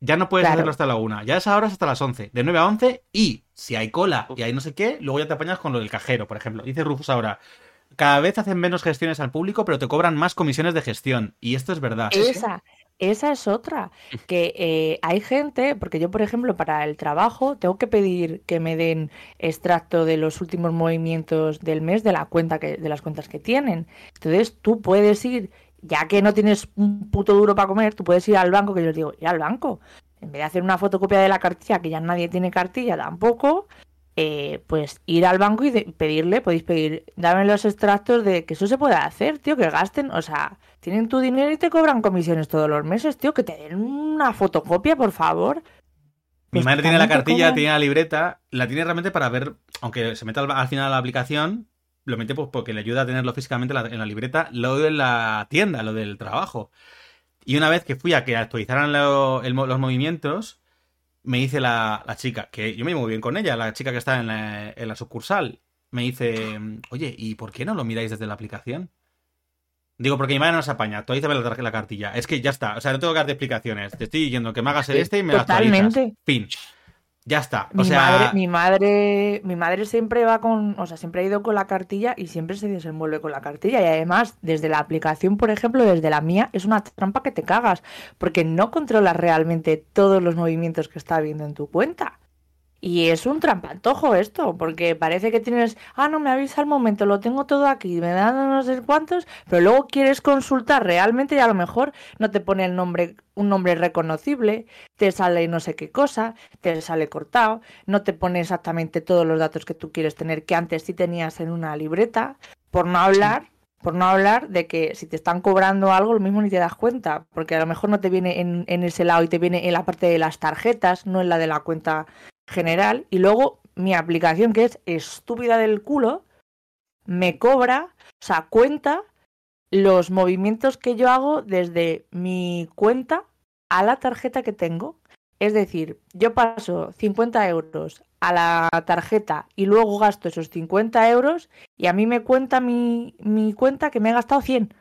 Ya no puedes Claro. hacerlo hasta la 1. Ya esa hora es hasta las 11. De 9 a 11 y si hay cola y hay no sé qué, luego ya te apañas con lo del cajero, por ejemplo. Dice Rufus ahora, cada vez hacen menos gestiones al público, pero te cobran más comisiones de gestión. Y esto es verdad. Esa, esa es otra. Que eh, hay gente, porque yo, por ejemplo, para el trabajo tengo que pedir que me den extracto de los últimos movimientos del mes de la cuenta que, de las cuentas que tienen. Entonces, tú puedes ir, ya que no tienes un puto duro para comer, tú puedes ir al banco, que yo les digo, ir al banco. En vez de hacer una fotocopia de la cartilla, que ya nadie tiene cartilla tampoco, eh, pues ir al banco y de- pedirle, podéis pedir, dame los extractos de que eso se puede hacer, tío, que gasten, o sea, tienen tu dinero y te cobran comisiones todos los meses, tío, que te den una fotocopia, por favor. Mi Pues madre tiene la cartilla, tiene la libreta, la tiene realmente para ver, aunque se meta al, al final a la aplicación, lo mete pues porque le ayuda a tenerlo físicamente en la, en la libreta, lo de la tienda, lo del trabajo. Y una vez que fui a que actualizaran lo- el mo- los movimientos, me dice la, la chica, que yo me llevo muy bien con ella, la chica que está en la, en la sucursal, me dice, oye, ¿y por qué no lo miráis desde la aplicación? Digo, porque mi madre no se apaña, actualízame la, la cartilla. Es que ya está, o sea, no tengo que darte explicaciones. Te estoy diciendo que me hagas el este y me lo actualizas. totalmente. Fin. Ya está. O Mi sea, madre, mi madre, mi madre siempre va con, o sea, siempre ha ido con la cartilla y siempre se desenvuelve con la cartilla. Y además, desde la aplicación, por ejemplo, desde la mía, es una trampa que te cagas, porque no controlas realmente todos los movimientos que está habiendo en tu cuenta. Y es un trampantojo esto, porque parece que tienes, ah, no me avisa al momento, lo tengo todo aquí, me dan no sé cuántos, pero luego quieres consultar realmente y a lo mejor no te pone el nombre, un nombre reconocible, te sale no sé qué cosa, te sale cortado, no te pone exactamente todos los datos que tú quieres tener que antes sí tenías en una libreta, por no hablar, por no hablar de que si te están cobrando algo, lo mismo ni te das cuenta, porque a lo mejor no te viene en, en ese lado y te viene en la parte de las tarjetas, no en la de la cuenta general, y luego mi aplicación, que es estúpida del culo, me cobra, o sea, cuenta los movimientos que yo hago desde mi cuenta a la tarjeta que tengo. Es decir, yo paso 50 euros a la tarjeta y luego gasto esos 50 euros y a mí me cuenta mi, mi cuenta que me he gastado 100.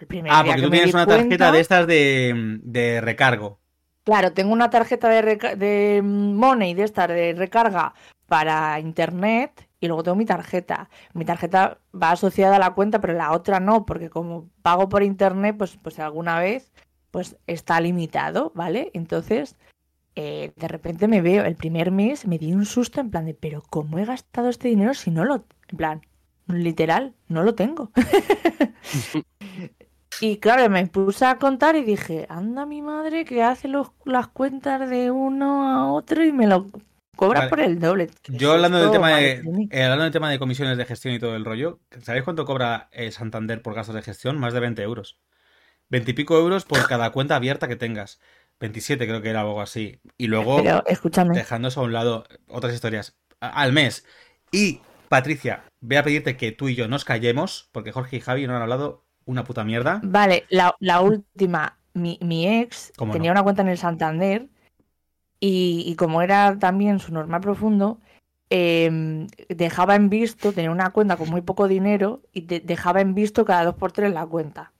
El primer ah, día porque que tú me tienes una tarjeta cuenta- de estas de, de recargo. Claro, tengo una tarjeta de, de Money de esta de recarga para internet y luego tengo mi tarjeta. Mi tarjeta va asociada a la cuenta, pero la otra no, porque como pago por internet, pues, pues alguna vez pues está limitado, ¿vale? Entonces, eh, de repente me veo, el primer mes me di un susto en plan de, pero ¿cómo he gastado este dinero si no lo, en plan, literal, no lo tengo? <laughs> Y claro, me puse a contar y dije, anda mi madre que hace los, las cuentas de uno a otro y me lo cobra Vale. por el doble. ¿Qué Yo hablando del tema de, eh, hablando del tema de comisiones de gestión y todo el rollo, ¿sabéis cuánto cobra eh, Santander por gastos de gestión? Más de 20 euros. 20 y pico euros por cada cuenta abierta que tengas. 27 creo que era algo así. Y luego, Pero escúchame, dejando eso a un lado, otras historias. a- al mes. Y, Patricia, voy a pedirte que tú y yo nos callemos, porque Jorge y Javi no han hablado una puta mierda. vale, la, la última, mi, mi ex ¿Cómo tenía no? una cuenta en el Santander y, y como era también su normal profundo, em, dejaba en visto, tenía una cuenta con muy poco dinero y de- dejaba en visto cada dos por tres la cuenta.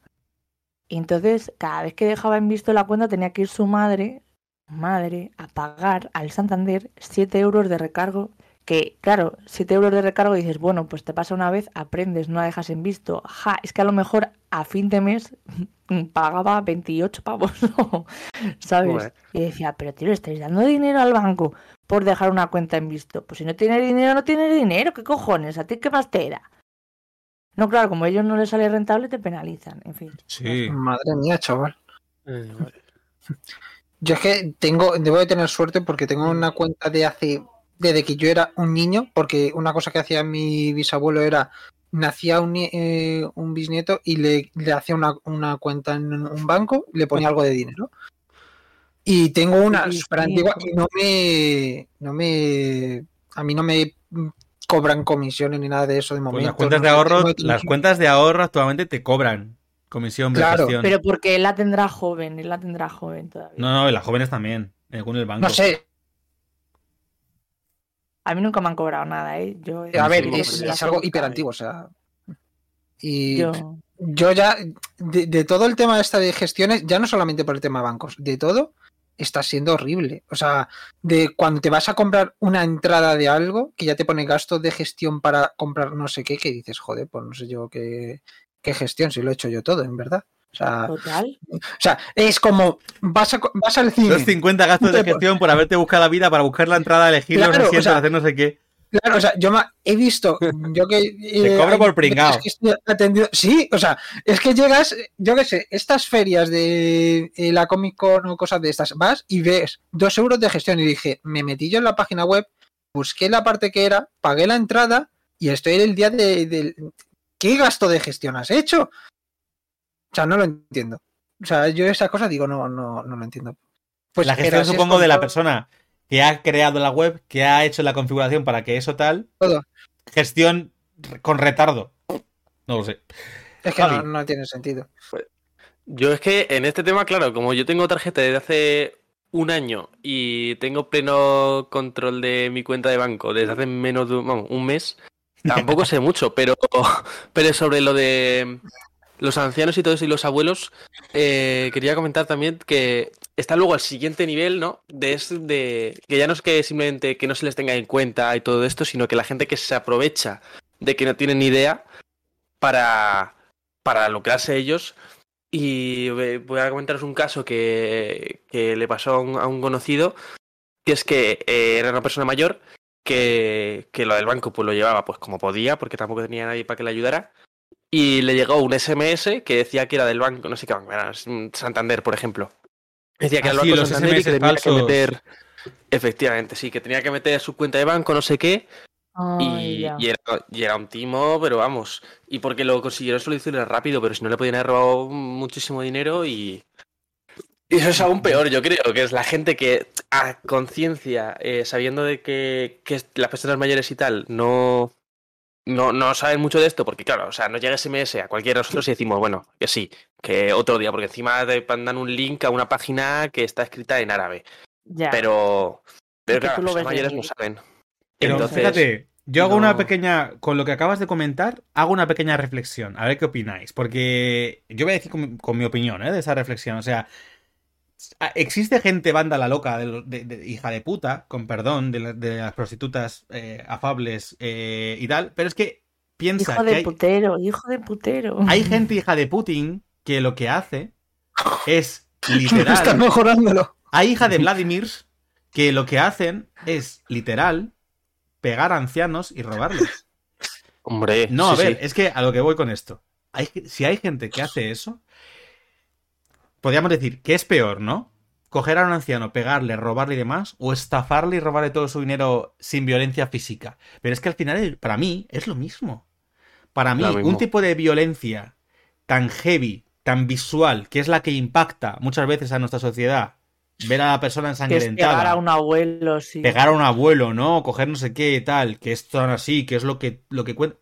Y entonces, cada vez que dejaba en visto la cuenta, tenía que ir su madre madre a pagar al Santander 7 euros de recargo. Que, claro, 7 euros de recargo y dices, bueno, pues te pasa una vez, aprendes, no la dejas en visto. Ja, es que a lo mejor a fin de mes <laughs> pagaba 28 pavos, <laughs> ¿no? ¿sabes? Y decía, pero tío, le estáis dando dinero al banco por dejar una cuenta en visto. Pues si no tienes dinero, no tienes dinero, ¿qué cojones? ¿A ti qué más te da? No, claro, como a ellos no les sale rentable, te penalizan, en fin. Sí. Madre mía, chaval. Eh, vale. <laughs> Yo es que tengo, debo de tener suerte porque tengo una cuenta de hace, desde que yo era un niño, porque una cosa que hacía mi bisabuelo era, nacía un, eh, un bisnieto y le, le hacía una, una cuenta en un banco y le ponía algo de dinero. Y tengo una súper antigua y no me, no me, a mí no me cobran comisiones ni nada de eso de Pues momento. las cuentas no de ahorro, no las cuentas de ahorro actualmente te cobran comisión de Claro, gestión. Pero porque él la tendrá joven, él la tendrá joven todavía. No, no, y las jóvenes también, según el banco. No sé, A mí nunca me han cobrado nada, ¿eh? Yo, a ver, es, algo hiper antiguo, o sea. Y Yo, yo ya, de, de todo el tema esta de gestiones, ya no solamente por el tema bancos, de todo, está siendo horrible. O sea, de cuando te vas a comprar una entrada de algo, que ya te pone gastos de gestión para comprar no sé qué, que dices, joder, pues no sé yo qué, qué gestión, si lo he hecho yo todo, en verdad. O sea, total. o sea es como, vas, a, vas al cine. Los 50 gastos de Te- gestión por haberte buscado la vida para buscar la entrada, elegir los Claro, o sea, hacer no sé qué. Claro, o sea, yo he visto, yo que... <laughs> eh, cobro por que atendido- Sí, o sea, es que llegas, yo qué sé, estas ferias de eh, la Comic Con o cosas de estas, vas y ves dos euros de gestión y dije, me metí yo en la página web, busqué la parte que era, pagué la entrada y estoy en el día de, del- ¿Qué gasto de gestión has hecho? O sea, no lo entiendo. O sea, yo esa cosa digo, no, no, no lo entiendo. Pues la gestión supongo de la persona que ha creado la web, que ha hecho la configuración para que eso tal, todo. gestión con retardo. No lo sé. Es que no, no tiene sentido. Yo es que en este tema, claro, como yo tengo tarjeta desde hace un año y tengo pleno control de mi cuenta de banco desde hace menos de un, vamos, un mes, tampoco <laughs> sé mucho, pero, pero sobre lo de los ancianos y todo eso y los abuelos, eh, quería comentar también que está luego al siguiente nivel, ¿no? De, de que ya no es que simplemente que no se les tenga en cuenta y todo esto, sino que la gente que se aprovecha de que no tienen ni idea para, para lucrarse ellos. Y eh, voy a comentaros un caso que, que le pasó a un, a un conocido, que es que eh, era una persona mayor que, que lo del banco pues lo llevaba pues como podía, porque tampoco tenía nadie para que le ayudara. Y le llegó un SMS que decía que era del banco, no sé qué banco, era Santander, por ejemplo. Decía que Ah, era el sí, banco los Santander y que tenía que meter. Efectivamente, sí, que tenía que meter su cuenta de banco, no sé qué. Ay, Y, ya. y era, y era un timo, pero vamos. Y porque lo consiguieron solucionar rápido, pero si no le podían haber robado muchísimo dinero y. Y eso es aún peor, yo creo, que es la gente que a conciencia, eh, sabiendo de que, que las personas mayores y tal no, no, no saben mucho de esto, porque claro, o sea, nos llega SMS a cualquiera de nosotros y decimos, bueno, que sí, que otro día, porque encima te mandan un link a una página que está escrita en árabe. Ya. Pero, pero claro, tú las lo personas ves mayores no saben. Pero Entonces, fíjate, yo hago una pequeña, con lo que acabas de comentar, hago una pequeña reflexión, a ver qué opináis, porque yo voy a decir con, mi- con mi opinión ¿eh? de esa reflexión, o sea, existe gente vándala loca, de, de- de- hija de puta, con perdón, de, la- de las prostitutas eh, afables eh, y tal, pero es que piensa Hijo que de hay, putero, hijo de putero. hay gente hija de Putin que lo que hace es <laughs> Está literal... mejorándolo. Hay hija de Vladimirs que lo que hacen es literal pegar a ancianos y robarles. Hombre, No, a sí, ver, sí. es que a lo que voy con esto. Hay, si hay gente que hace eso, podríamos decir que es peor, ¿no? Coger a un anciano, pegarle, robarle y demás, o estafarle y robarle todo su dinero sin violencia física. Pero es que al final, para mí, es lo mismo. Para mí, un tipo de violencia tan heavy, tan visual, que es la que impacta muchas veces a nuestra sociedad, ver a la persona que es ensangrentada pegar a un abuelo, sí. pegar a un abuelo, ¿no? Coger no sé qué tal, que es tan así, que es lo que, lo que cuenta.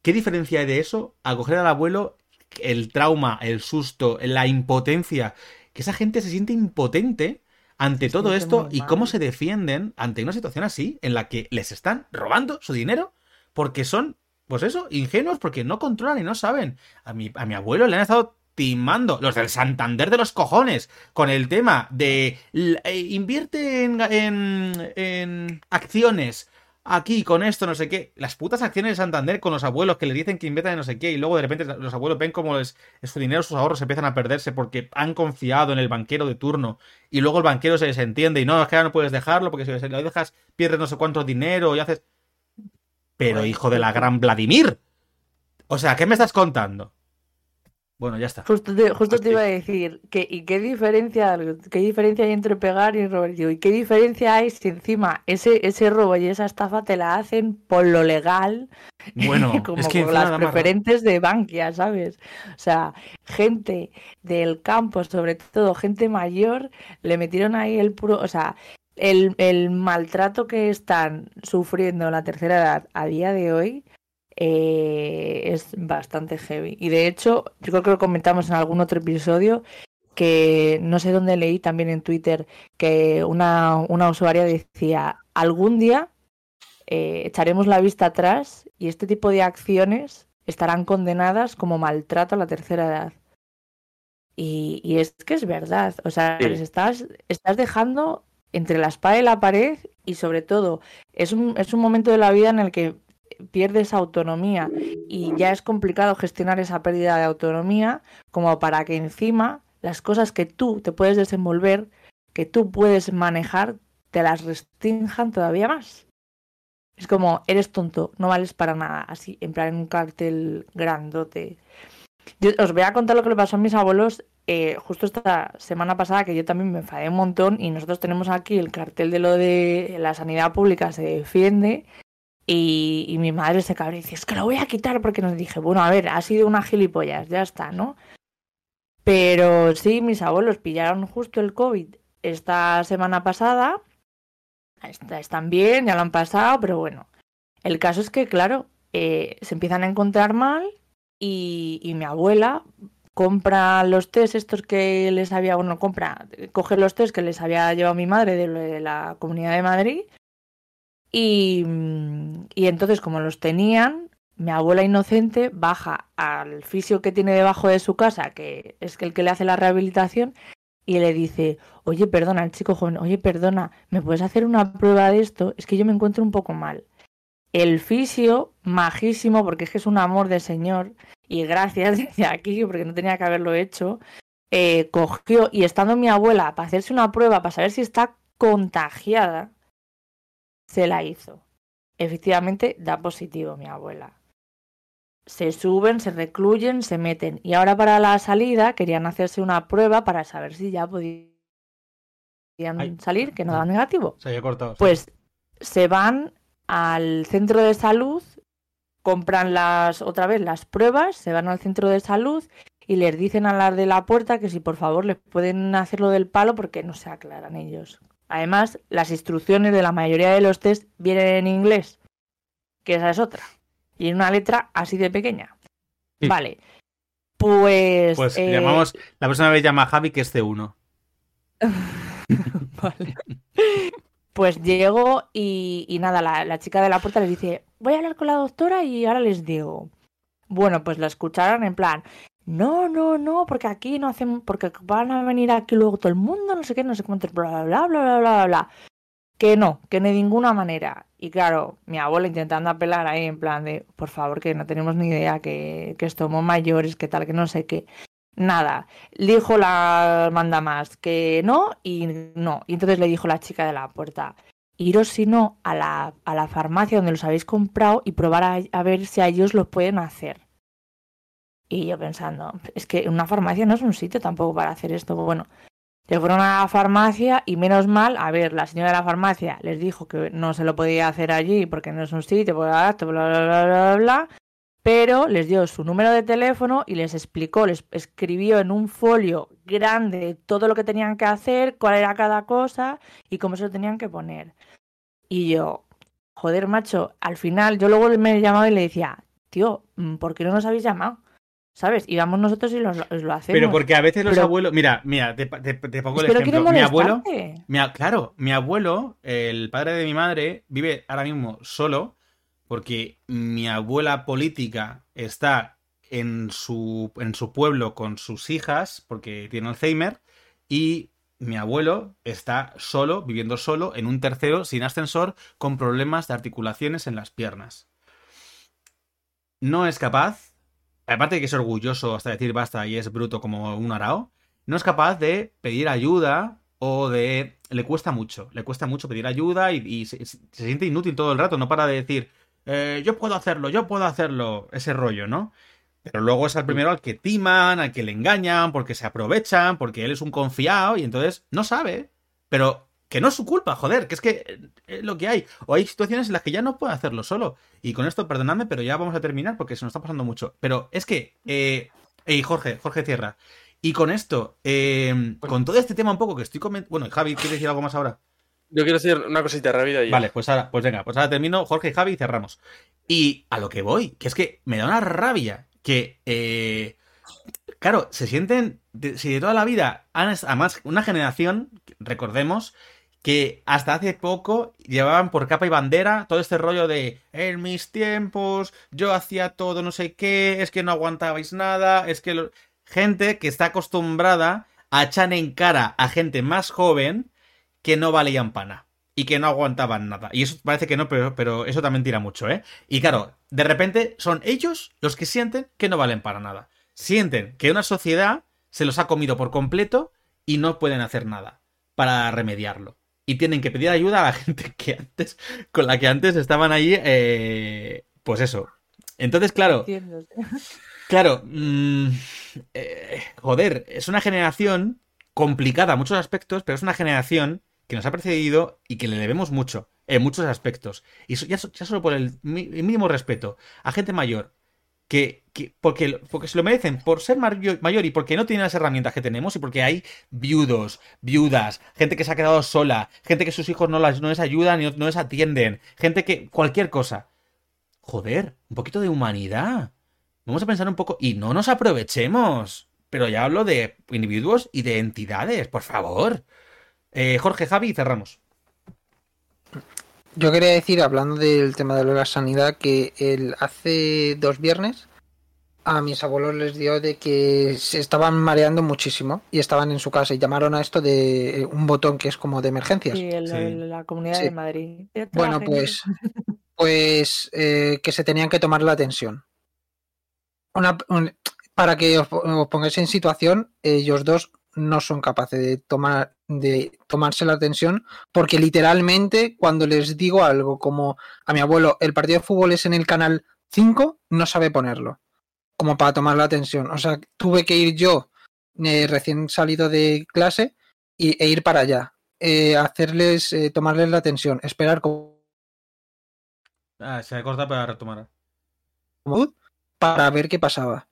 ¿Qué diferencia hay de eso a coger al abuelo el trauma, el susto, la impotencia? Que esa gente se siente impotente ante todo esto y cómo se defienden ante una situación así en la que les están robando su dinero porque son, pues eso, ingenuos porque no controlan y no saben. A mi, a mi abuelo le han estado timando, los del Santander de los cojones, con el tema de eh, invierte en, en, en acciones aquí con esto, no sé qué. Las putas acciones de Santander con los abuelos que les dicen que inviertan en no sé qué y luego de repente los abuelos ven como es su dinero, sus ahorros empiezan a perderse porque han confiado en el banquero de turno y luego el banquero se desentiende y no, es que ahora no puedes dejarlo porque si lo dejas pierdes no sé cuánto dinero y haces... Pero hijo de la gran Vladimir. O sea, ¿qué me estás contando? Bueno, ya está. Justo te, justo te iba a decir, que, ¿y qué diferencia, qué diferencia hay entre pegar y robar? ¿Y qué diferencia hay si encima ese, ese robo y esa estafa te la hacen por lo legal? <laughs> Bueno, <laughs> como es que por las preferentes de Bankia, ¿sabes? O sea, gente del campo, sobre todo gente mayor, le metieron ahí el puro, o sea, el, el maltrato que están sufriendo la tercera edad a día de hoy eh, es bastante heavy. Y de hecho, yo creo que lo comentamos en algún otro episodio, que no sé dónde leí también en Twitter, que una, una usuaria decía, algún día eh, echaremos la vista atrás y este tipo de acciones estarán condenadas como maltrato a la tercera edad. Y, y es que es verdad, o sea, les estás, estás dejando entre la espada y la pared y sobre todo es un, es un momento de la vida en el que pierdes autonomía y ya es complicado gestionar esa pérdida de autonomía como para que encima las cosas que tú te puedes desenvolver, que tú puedes manejar, te las restrinjan todavía más. Es como, eres tonto, no vales para nada, así, en plan en un cartel grandote. Yo os voy a contar lo que le pasó a mis abuelos eh, justo esta semana pasada, que yo también me enfadé un montón y nosotros tenemos aquí el cartel de lo de la sanidad pública se defiende y, mi madre se cabrea y dice, es que lo voy a quitar porque nos dije, bueno, a ver, ha sido una gilipollas, ya está, ¿no? Pero sí, mis abuelos pillaron justo el COVID esta semana pasada. Están bien, ya lo han pasado, pero bueno. El caso es que, claro, eh, se empiezan a encontrar mal y, y, mi abuela compra los test estos que les había, bueno, compra, coge los test que les había llevado mi madre de la Comunidad de Madrid y, entonces, como los tenían, mi abuela inocente baja al fisio que tiene debajo de su casa, que es el que le hace la rehabilitación, y le dice, oye, perdona, el chico joven, oye, perdona, ¿me puedes hacer una prueba de esto? Es que yo me encuentro un poco mal. El fisio, majísimo, porque es que es un amor de señor, y gracias <laughs> desde aquí, porque no tenía que haberlo hecho, eh, cogió, y estando mi abuela para hacerse una prueba, para saber si está contagiada, se la hizo. Efectivamente, da positivo mi abuela. Se suben, se recluyen, se meten. Y ahora para la salida querían hacerse una prueba para saber si ya podían salir, que no da negativo. Se había cortado. Pues se van al centro de salud, compran las otra vez las pruebas, se van al centro de salud y les dicen a las de la puerta que si por favor les pueden hacer lo del palo porque no se aclaran ellos. Además, las instrucciones de la mayoría de los test vienen en inglés, que esa es otra, y en una letra así de pequeña. Sí. Vale. Pues. Pues eh, llamamos. La próxima vez llama a Javi, que es C1. <laughs> vale. Pues llego y, y nada, la, la, chica de la puerta les dice: Voy a hablar con la doctora y ahora les digo. Bueno, pues la escucharon en plan: no, no, no, porque aquí no hacen, porque van a venir aquí luego todo el mundo, no sé qué, no sé cuánto, bla, bla, bla, bla, bla, bla. Que no, que de ninguna manera. Y claro, mi abuela intentando apelar ahí en plan de, por favor, que no tenemos ni idea, que, que estamos mayores, que tal, que no sé qué. Nada. Dijo la manda más que no y no. Y entonces le dijo la chica de la puerta, iros si no a la, a la farmacia donde los habéis comprado y probar a, a ver si a ellos los pueden hacer. Y yo pensando, es que una farmacia no es un sitio tampoco para hacer esto. Bueno, se fueron a la farmacia y menos mal, a ver, la señora de la farmacia les dijo que no se lo podía hacer allí porque no es un sitio, bla, bla, bla, bla, bla, bla, pero les dio su número de teléfono y les explicó, les escribió en un folio grande todo lo que tenían que hacer, cuál era cada cosa y cómo se lo tenían que poner. Y yo, joder, macho, al final yo luego me llamaba y le decía, tío, ¿por qué no nos habéis llamado? ¿Sabes? Y vamos nosotros y lo, lo hacemos. Pero porque a veces los pero... abuelos. Mira, mira, te, te, te pongo el ejemplo. Mi abuelo. Mi, claro, mi abuelo, el padre de mi madre, vive ahora mismo solo porque mi abuela política está en su, en su pueblo con sus hijas, porque tiene Alzheimer, y mi abuelo está solo, viviendo solo, en un tercero, sin ascensor, con problemas de articulaciones en las piernas. No es capaz, aparte de que es orgulloso hasta decir basta y es bruto como un arao, no es capaz de pedir ayuda o de... Le cuesta mucho, le cuesta mucho pedir ayuda y, se, se, siente inútil todo el rato, no para de decir, eh, yo puedo hacerlo, yo puedo hacerlo, ese rollo, ¿no? Pero luego es el primero al que timan, al que le engañan, porque se aprovechan, porque él es un confiado y entonces no sabe. Pero que no es su culpa, joder, que es que es lo que hay. O hay situaciones en las que ya no puede hacerlo solo. Y con esto, perdonadme, pero ya vamos a terminar porque se nos está pasando mucho. Pero es que, eh, hey, Jorge, Jorge Tierra. Y con esto, eh, con todo este tema un poco que estoy comentando. Bueno, Javi, ¿quieres decir algo más ahora? Yo quiero decir una cosita rápida. Y... Vale, pues ahora, pues venga, pues ahora termino, Jorge y Javi y cerramos. Y a lo que voy, que es que me da una rabia que, eh, claro, se sienten, si de toda la vida, además, una generación, recordemos, que hasta hace poco llevaban por capa y bandera todo este rollo de en mis tiempos, yo hacía todo no sé qué, es que no aguantabais nada, es que... Gente que está acostumbrada a echar en cara a gente más joven que no valían pana y que no aguantaban nada. Y eso parece que no, pero, pero, eso también tira mucho, ¿eh? Y claro, de repente son ellos los que sienten que no valen para nada. Sienten que una sociedad se los ha comido por completo y no pueden hacer nada para remediarlo. Y tienen que pedir ayuda a la <laughs> gente que antes, con la que antes estaban ahí, eh, pues eso. Entonces, claro. Claro, mmm, eh, joder, es una generación complicada en muchos aspectos, pero es una generación que nos ha precedido y que le debemos mucho en muchos aspectos. Y ya, ya solo por el mínimo respeto a gente mayor, que, que porque, porque, se lo merecen por ser mayor y porque no tienen las herramientas que tenemos y porque hay viudos, viudas, gente que se ha quedado sola, gente que sus hijos no, las, no les ayudan y no les atienden, gente que cualquier cosa. Joder, un poquito de humanidad. Vamos a pensar un poco y no nos aprovechemos. Pero ya hablo de individuos y de entidades, por favor. Eh, Jorge, Javi, cerramos. Yo quería decir, hablando del tema de la sanidad, que el, hace dos viernes a mis abuelos les dio de que se estaban mareando muchísimo y estaban en su casa y llamaron a esto de un botón que es como de emergencias. Sí, el, sí. la comunidad sí. de Madrid. Bueno, pues, <laughs> pues eh, que se tenían que tomar la atención. Una, un, para que os, os pongáis en situación, ellos dos no son capaces de tomar de tomarse la atención porque literalmente cuando les digo algo como a mi abuelo el partido de fútbol es en el canal 5 no sabe ponerlo como para tomar la atención o sea tuve que ir yo eh, recién salido de clase y, e ir para allá eh, hacerles eh, tomarles la atención esperar como ah, se corta para retomar. Para ver qué pasaba.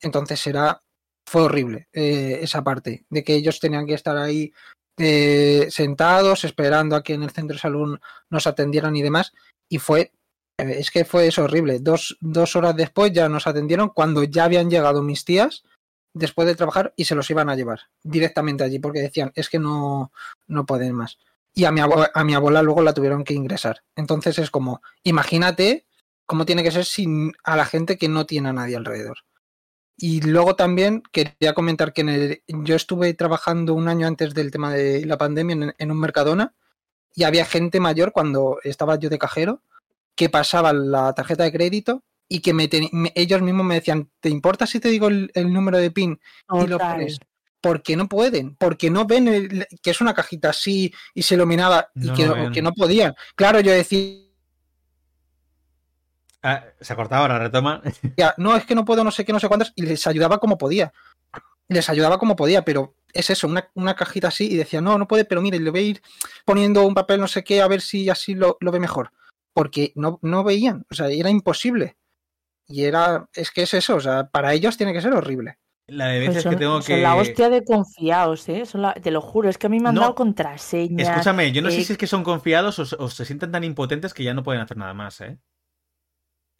Entonces era fue horrible eh, esa parte de que ellos tenían que estar ahí eh, sentados esperando a que en el centro de salud nos atendieran y demás y fue eh, es que fue eso horrible. Dos, dos horas después ya nos atendieron cuando ya habían llegado mis tías después de trabajar y se los iban a llevar directamente allí porque decían es que no no pueden más y a mi, a mi abuela luego la tuvieron que ingresar. Entonces es como imagínate cómo tiene que ser sin a la gente que no tiene a nadie alrededor y luego también quería comentar que en el, yo estuve trabajando un año antes del tema de la pandemia en, en, un Mercadona y había gente mayor cuando estaba yo de cajero que pasaban la tarjeta de crédito y que me, me ellos mismos me decían, ¿te importa si te digo el, el número de PIN? Oh, y lo pones. Porque no pueden, porque no ven el, que es una cajita así y se iluminaba y no que, no, que no podían. Claro, yo decía, Ah, se ha cortado, ahora retoma. <laughs> Ya, no, es que no puedo, no sé qué, no sé cuántas, y les ayudaba como podía. Les ayudaba como podía, pero es eso, una, una cajita así, y decía, no, no puede, pero mire, le voy a ir poniendo un papel, no sé qué, a ver si así lo, lo ve mejor. Porque no, no veían, o sea, era imposible. Y era, es que es eso, o sea, para ellos tiene que ser horrible. La de veces pues son, que tengo que. Son la hostia de confiados, ¿eh? Son la... Te lo juro, es que a mí me han no, dado contraseñas. Escúchame, yo no eh... sé si es que son confiados o, o, se sienten tan impotentes que ya no pueden hacer nada más, ¿eh?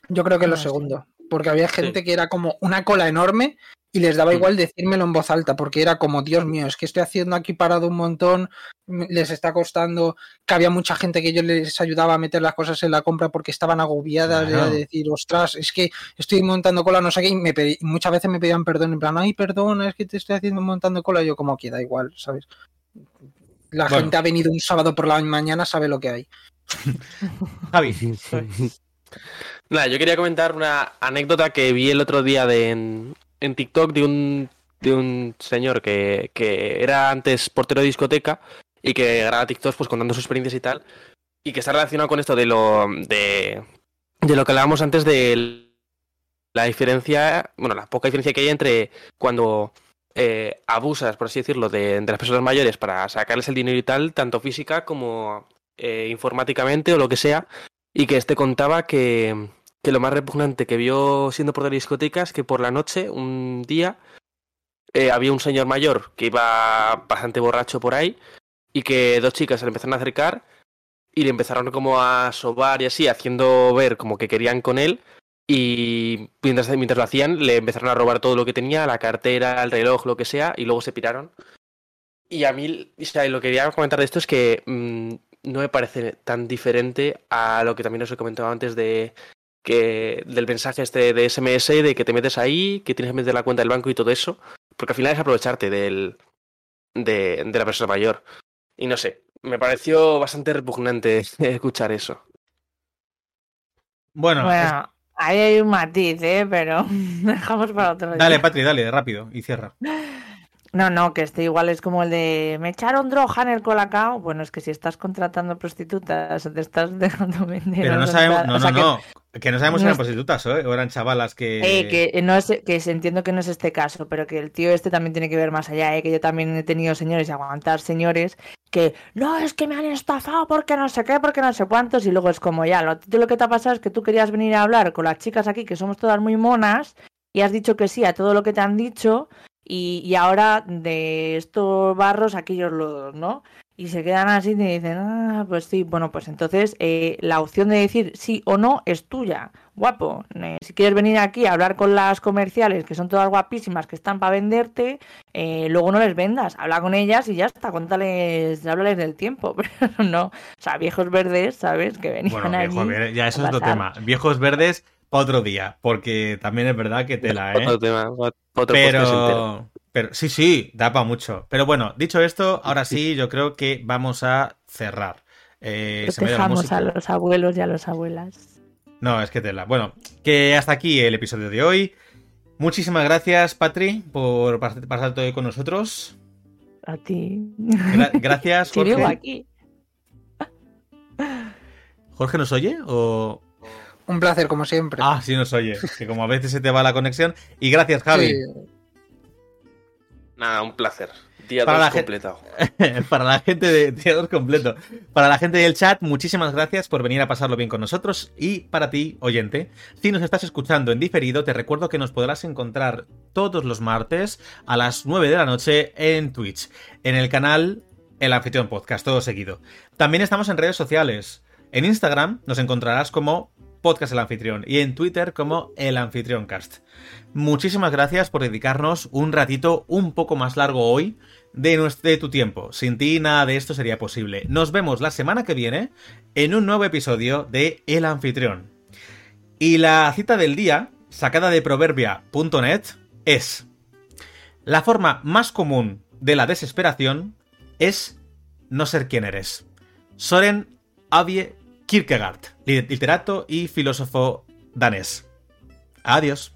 Yo creo que lo segundo, porque había gente sí. que era como una cola enorme Y les daba igual decírmelo en voz alta, porque era como, Dios mío, es que estoy haciendo aquí parado un montón, les está costando, que había mucha gente que yo les ayudaba a meter las cosas en la compra porque estaban agobiadas Claro. de decir, ostras, es que estoy montando cola, no sé qué, y me pedí- muchas veces me pedían perdón, en plan, ay, perdona, es que te estoy haciendo montando cola, y yo como que da igual, ¿sabes? La Bueno. gente ha venido un sábado por la mañana, sabe lo que hay. <laughs> Javi, Nada, yo quería comentar una anécdota que vi el otro día de, en, TikTok de un, de un señor que, que era antes portero de discoteca y que graba TikToks pues contando sus experiencias y tal. Y que está relacionado con esto de lo de, de lo que hablábamos antes de la diferencia, bueno, la poca diferencia que hay entre cuando eh, abusas, por así decirlo, de, de las personas mayores para sacarles el dinero y tal, tanto física como eh, informáticamente o lo que sea. Y que este contaba que, que lo más repugnante que vio siendo de discotecas que por la noche, un día, eh, había un señor mayor que iba bastante borracho por ahí y que dos chicas se le empezaron a acercar y le empezaron como a sobar y así, haciendo ver como que querían con él y mientras, mientras lo hacían le empezaron a robar todo lo que tenía, la cartera, el reloj, lo que sea, y luego se piraron. Y a mí, o sea, lo que quería comentar de esto es que mm, no me parece tan diferente a lo que también os he comentado antes de que del mensaje este de SMS de que te metes ahí, que tienes que meter la cuenta del banco y todo eso, porque al final es aprovecharte del de, de la persona mayor. Y no sé, me pareció bastante repugnante <laughs> escuchar eso. bueno, es- Bueno, ahí hay un matiz, ¿eh? Pero <laughs> dejamos para otro día. dale, Patri, dale, rápido, y cierra. <laughs> No, no, que este igual es como el de me echaron droga en el colacao. Bueno, es que si estás contratando prostitutas o te estás dejando vender. Pero no sabemos, no, o sea, no, que- no, que no sabemos si no eran prostitutas ¿eh? o eran chavalas que... Eh, que no es, que entiendo que no es este caso, pero que el tío este también tiene que ver más allá, eh, que yo también he tenido señores y aguantar señores que no, es que me han estafado porque no sé qué, porque no sé cuántos, y luego es como ya, lo, lo que te ha pasado es que tú querías venir a hablar con las chicas aquí, que somos todas muy monas, y has dicho que sí a todo lo que te han dicho, y, y ahora de estos barros aquellos lodos, ¿no? Y se quedan así y dicen, ah, pues sí, bueno, pues entonces eh, la opción de decir sí o no es tuya, guapo. Eh, si quieres venir aquí a hablar con las comerciales, que son todas guapísimas, que están para venderte, eh, luego no les vendas, habla con ellas y ya está, cuéntales, háblales del tiempo, <laughs> pero no, o sea, viejos verdes, ¿sabes? Que venían Bueno, allí. viejo, ya eso es otro tema. Viejos verdes para otro día, porque también es verdad que tela, ¿eh? Otro tema, otro. Pero, pero sí, sí, da para mucho. Pero bueno, dicho esto, ahora sí, yo creo que vamos a cerrar. Eh, Protejamos música. a los abuelos y a las abuelas. No, es que tela. Bueno, que hasta aquí el episodio de hoy. Muchísimas gracias, Patri, por pas- pasar todo hoy con nosotros. A ti. Gra- gracias, <laughs> Jorge. aquí. ¿Jorge nos oye? O... Un placer, como siempre. Ah, sí nos oye. Que como a veces se te va la conexión. Y gracias, Javi. Sí, Nada, un placer. Día Para 2 la gen- completado. <laughs> Para la gente de Teador completo. Para la gente del chat, muchísimas gracias por venir a pasarlo bien con nosotros. Y para ti, oyente, si nos estás escuchando en diferido, te recuerdo que nos podrás encontrar todos los martes a las 9 de la noche en Twitch, en el canal El Anfitrión Podcast, todo seguido. También estamos en redes sociales. En Instagram nos encontrarás como Podcast El Anfitrión y en Twitter como El Anfitrión Cast. Muchísimas gracias por dedicarnos un ratito un poco más largo hoy de, nues- de tu tiempo. Sin ti nada de esto sería posible. Nos vemos la semana que viene en un nuevo episodio de El Anfitrión. Y la cita del día, sacada de proverbia.net, es La forma más común de la desesperación es no ser quien eres. Soren Avie Kierkegaard, literato y filósofo danés. Adiós.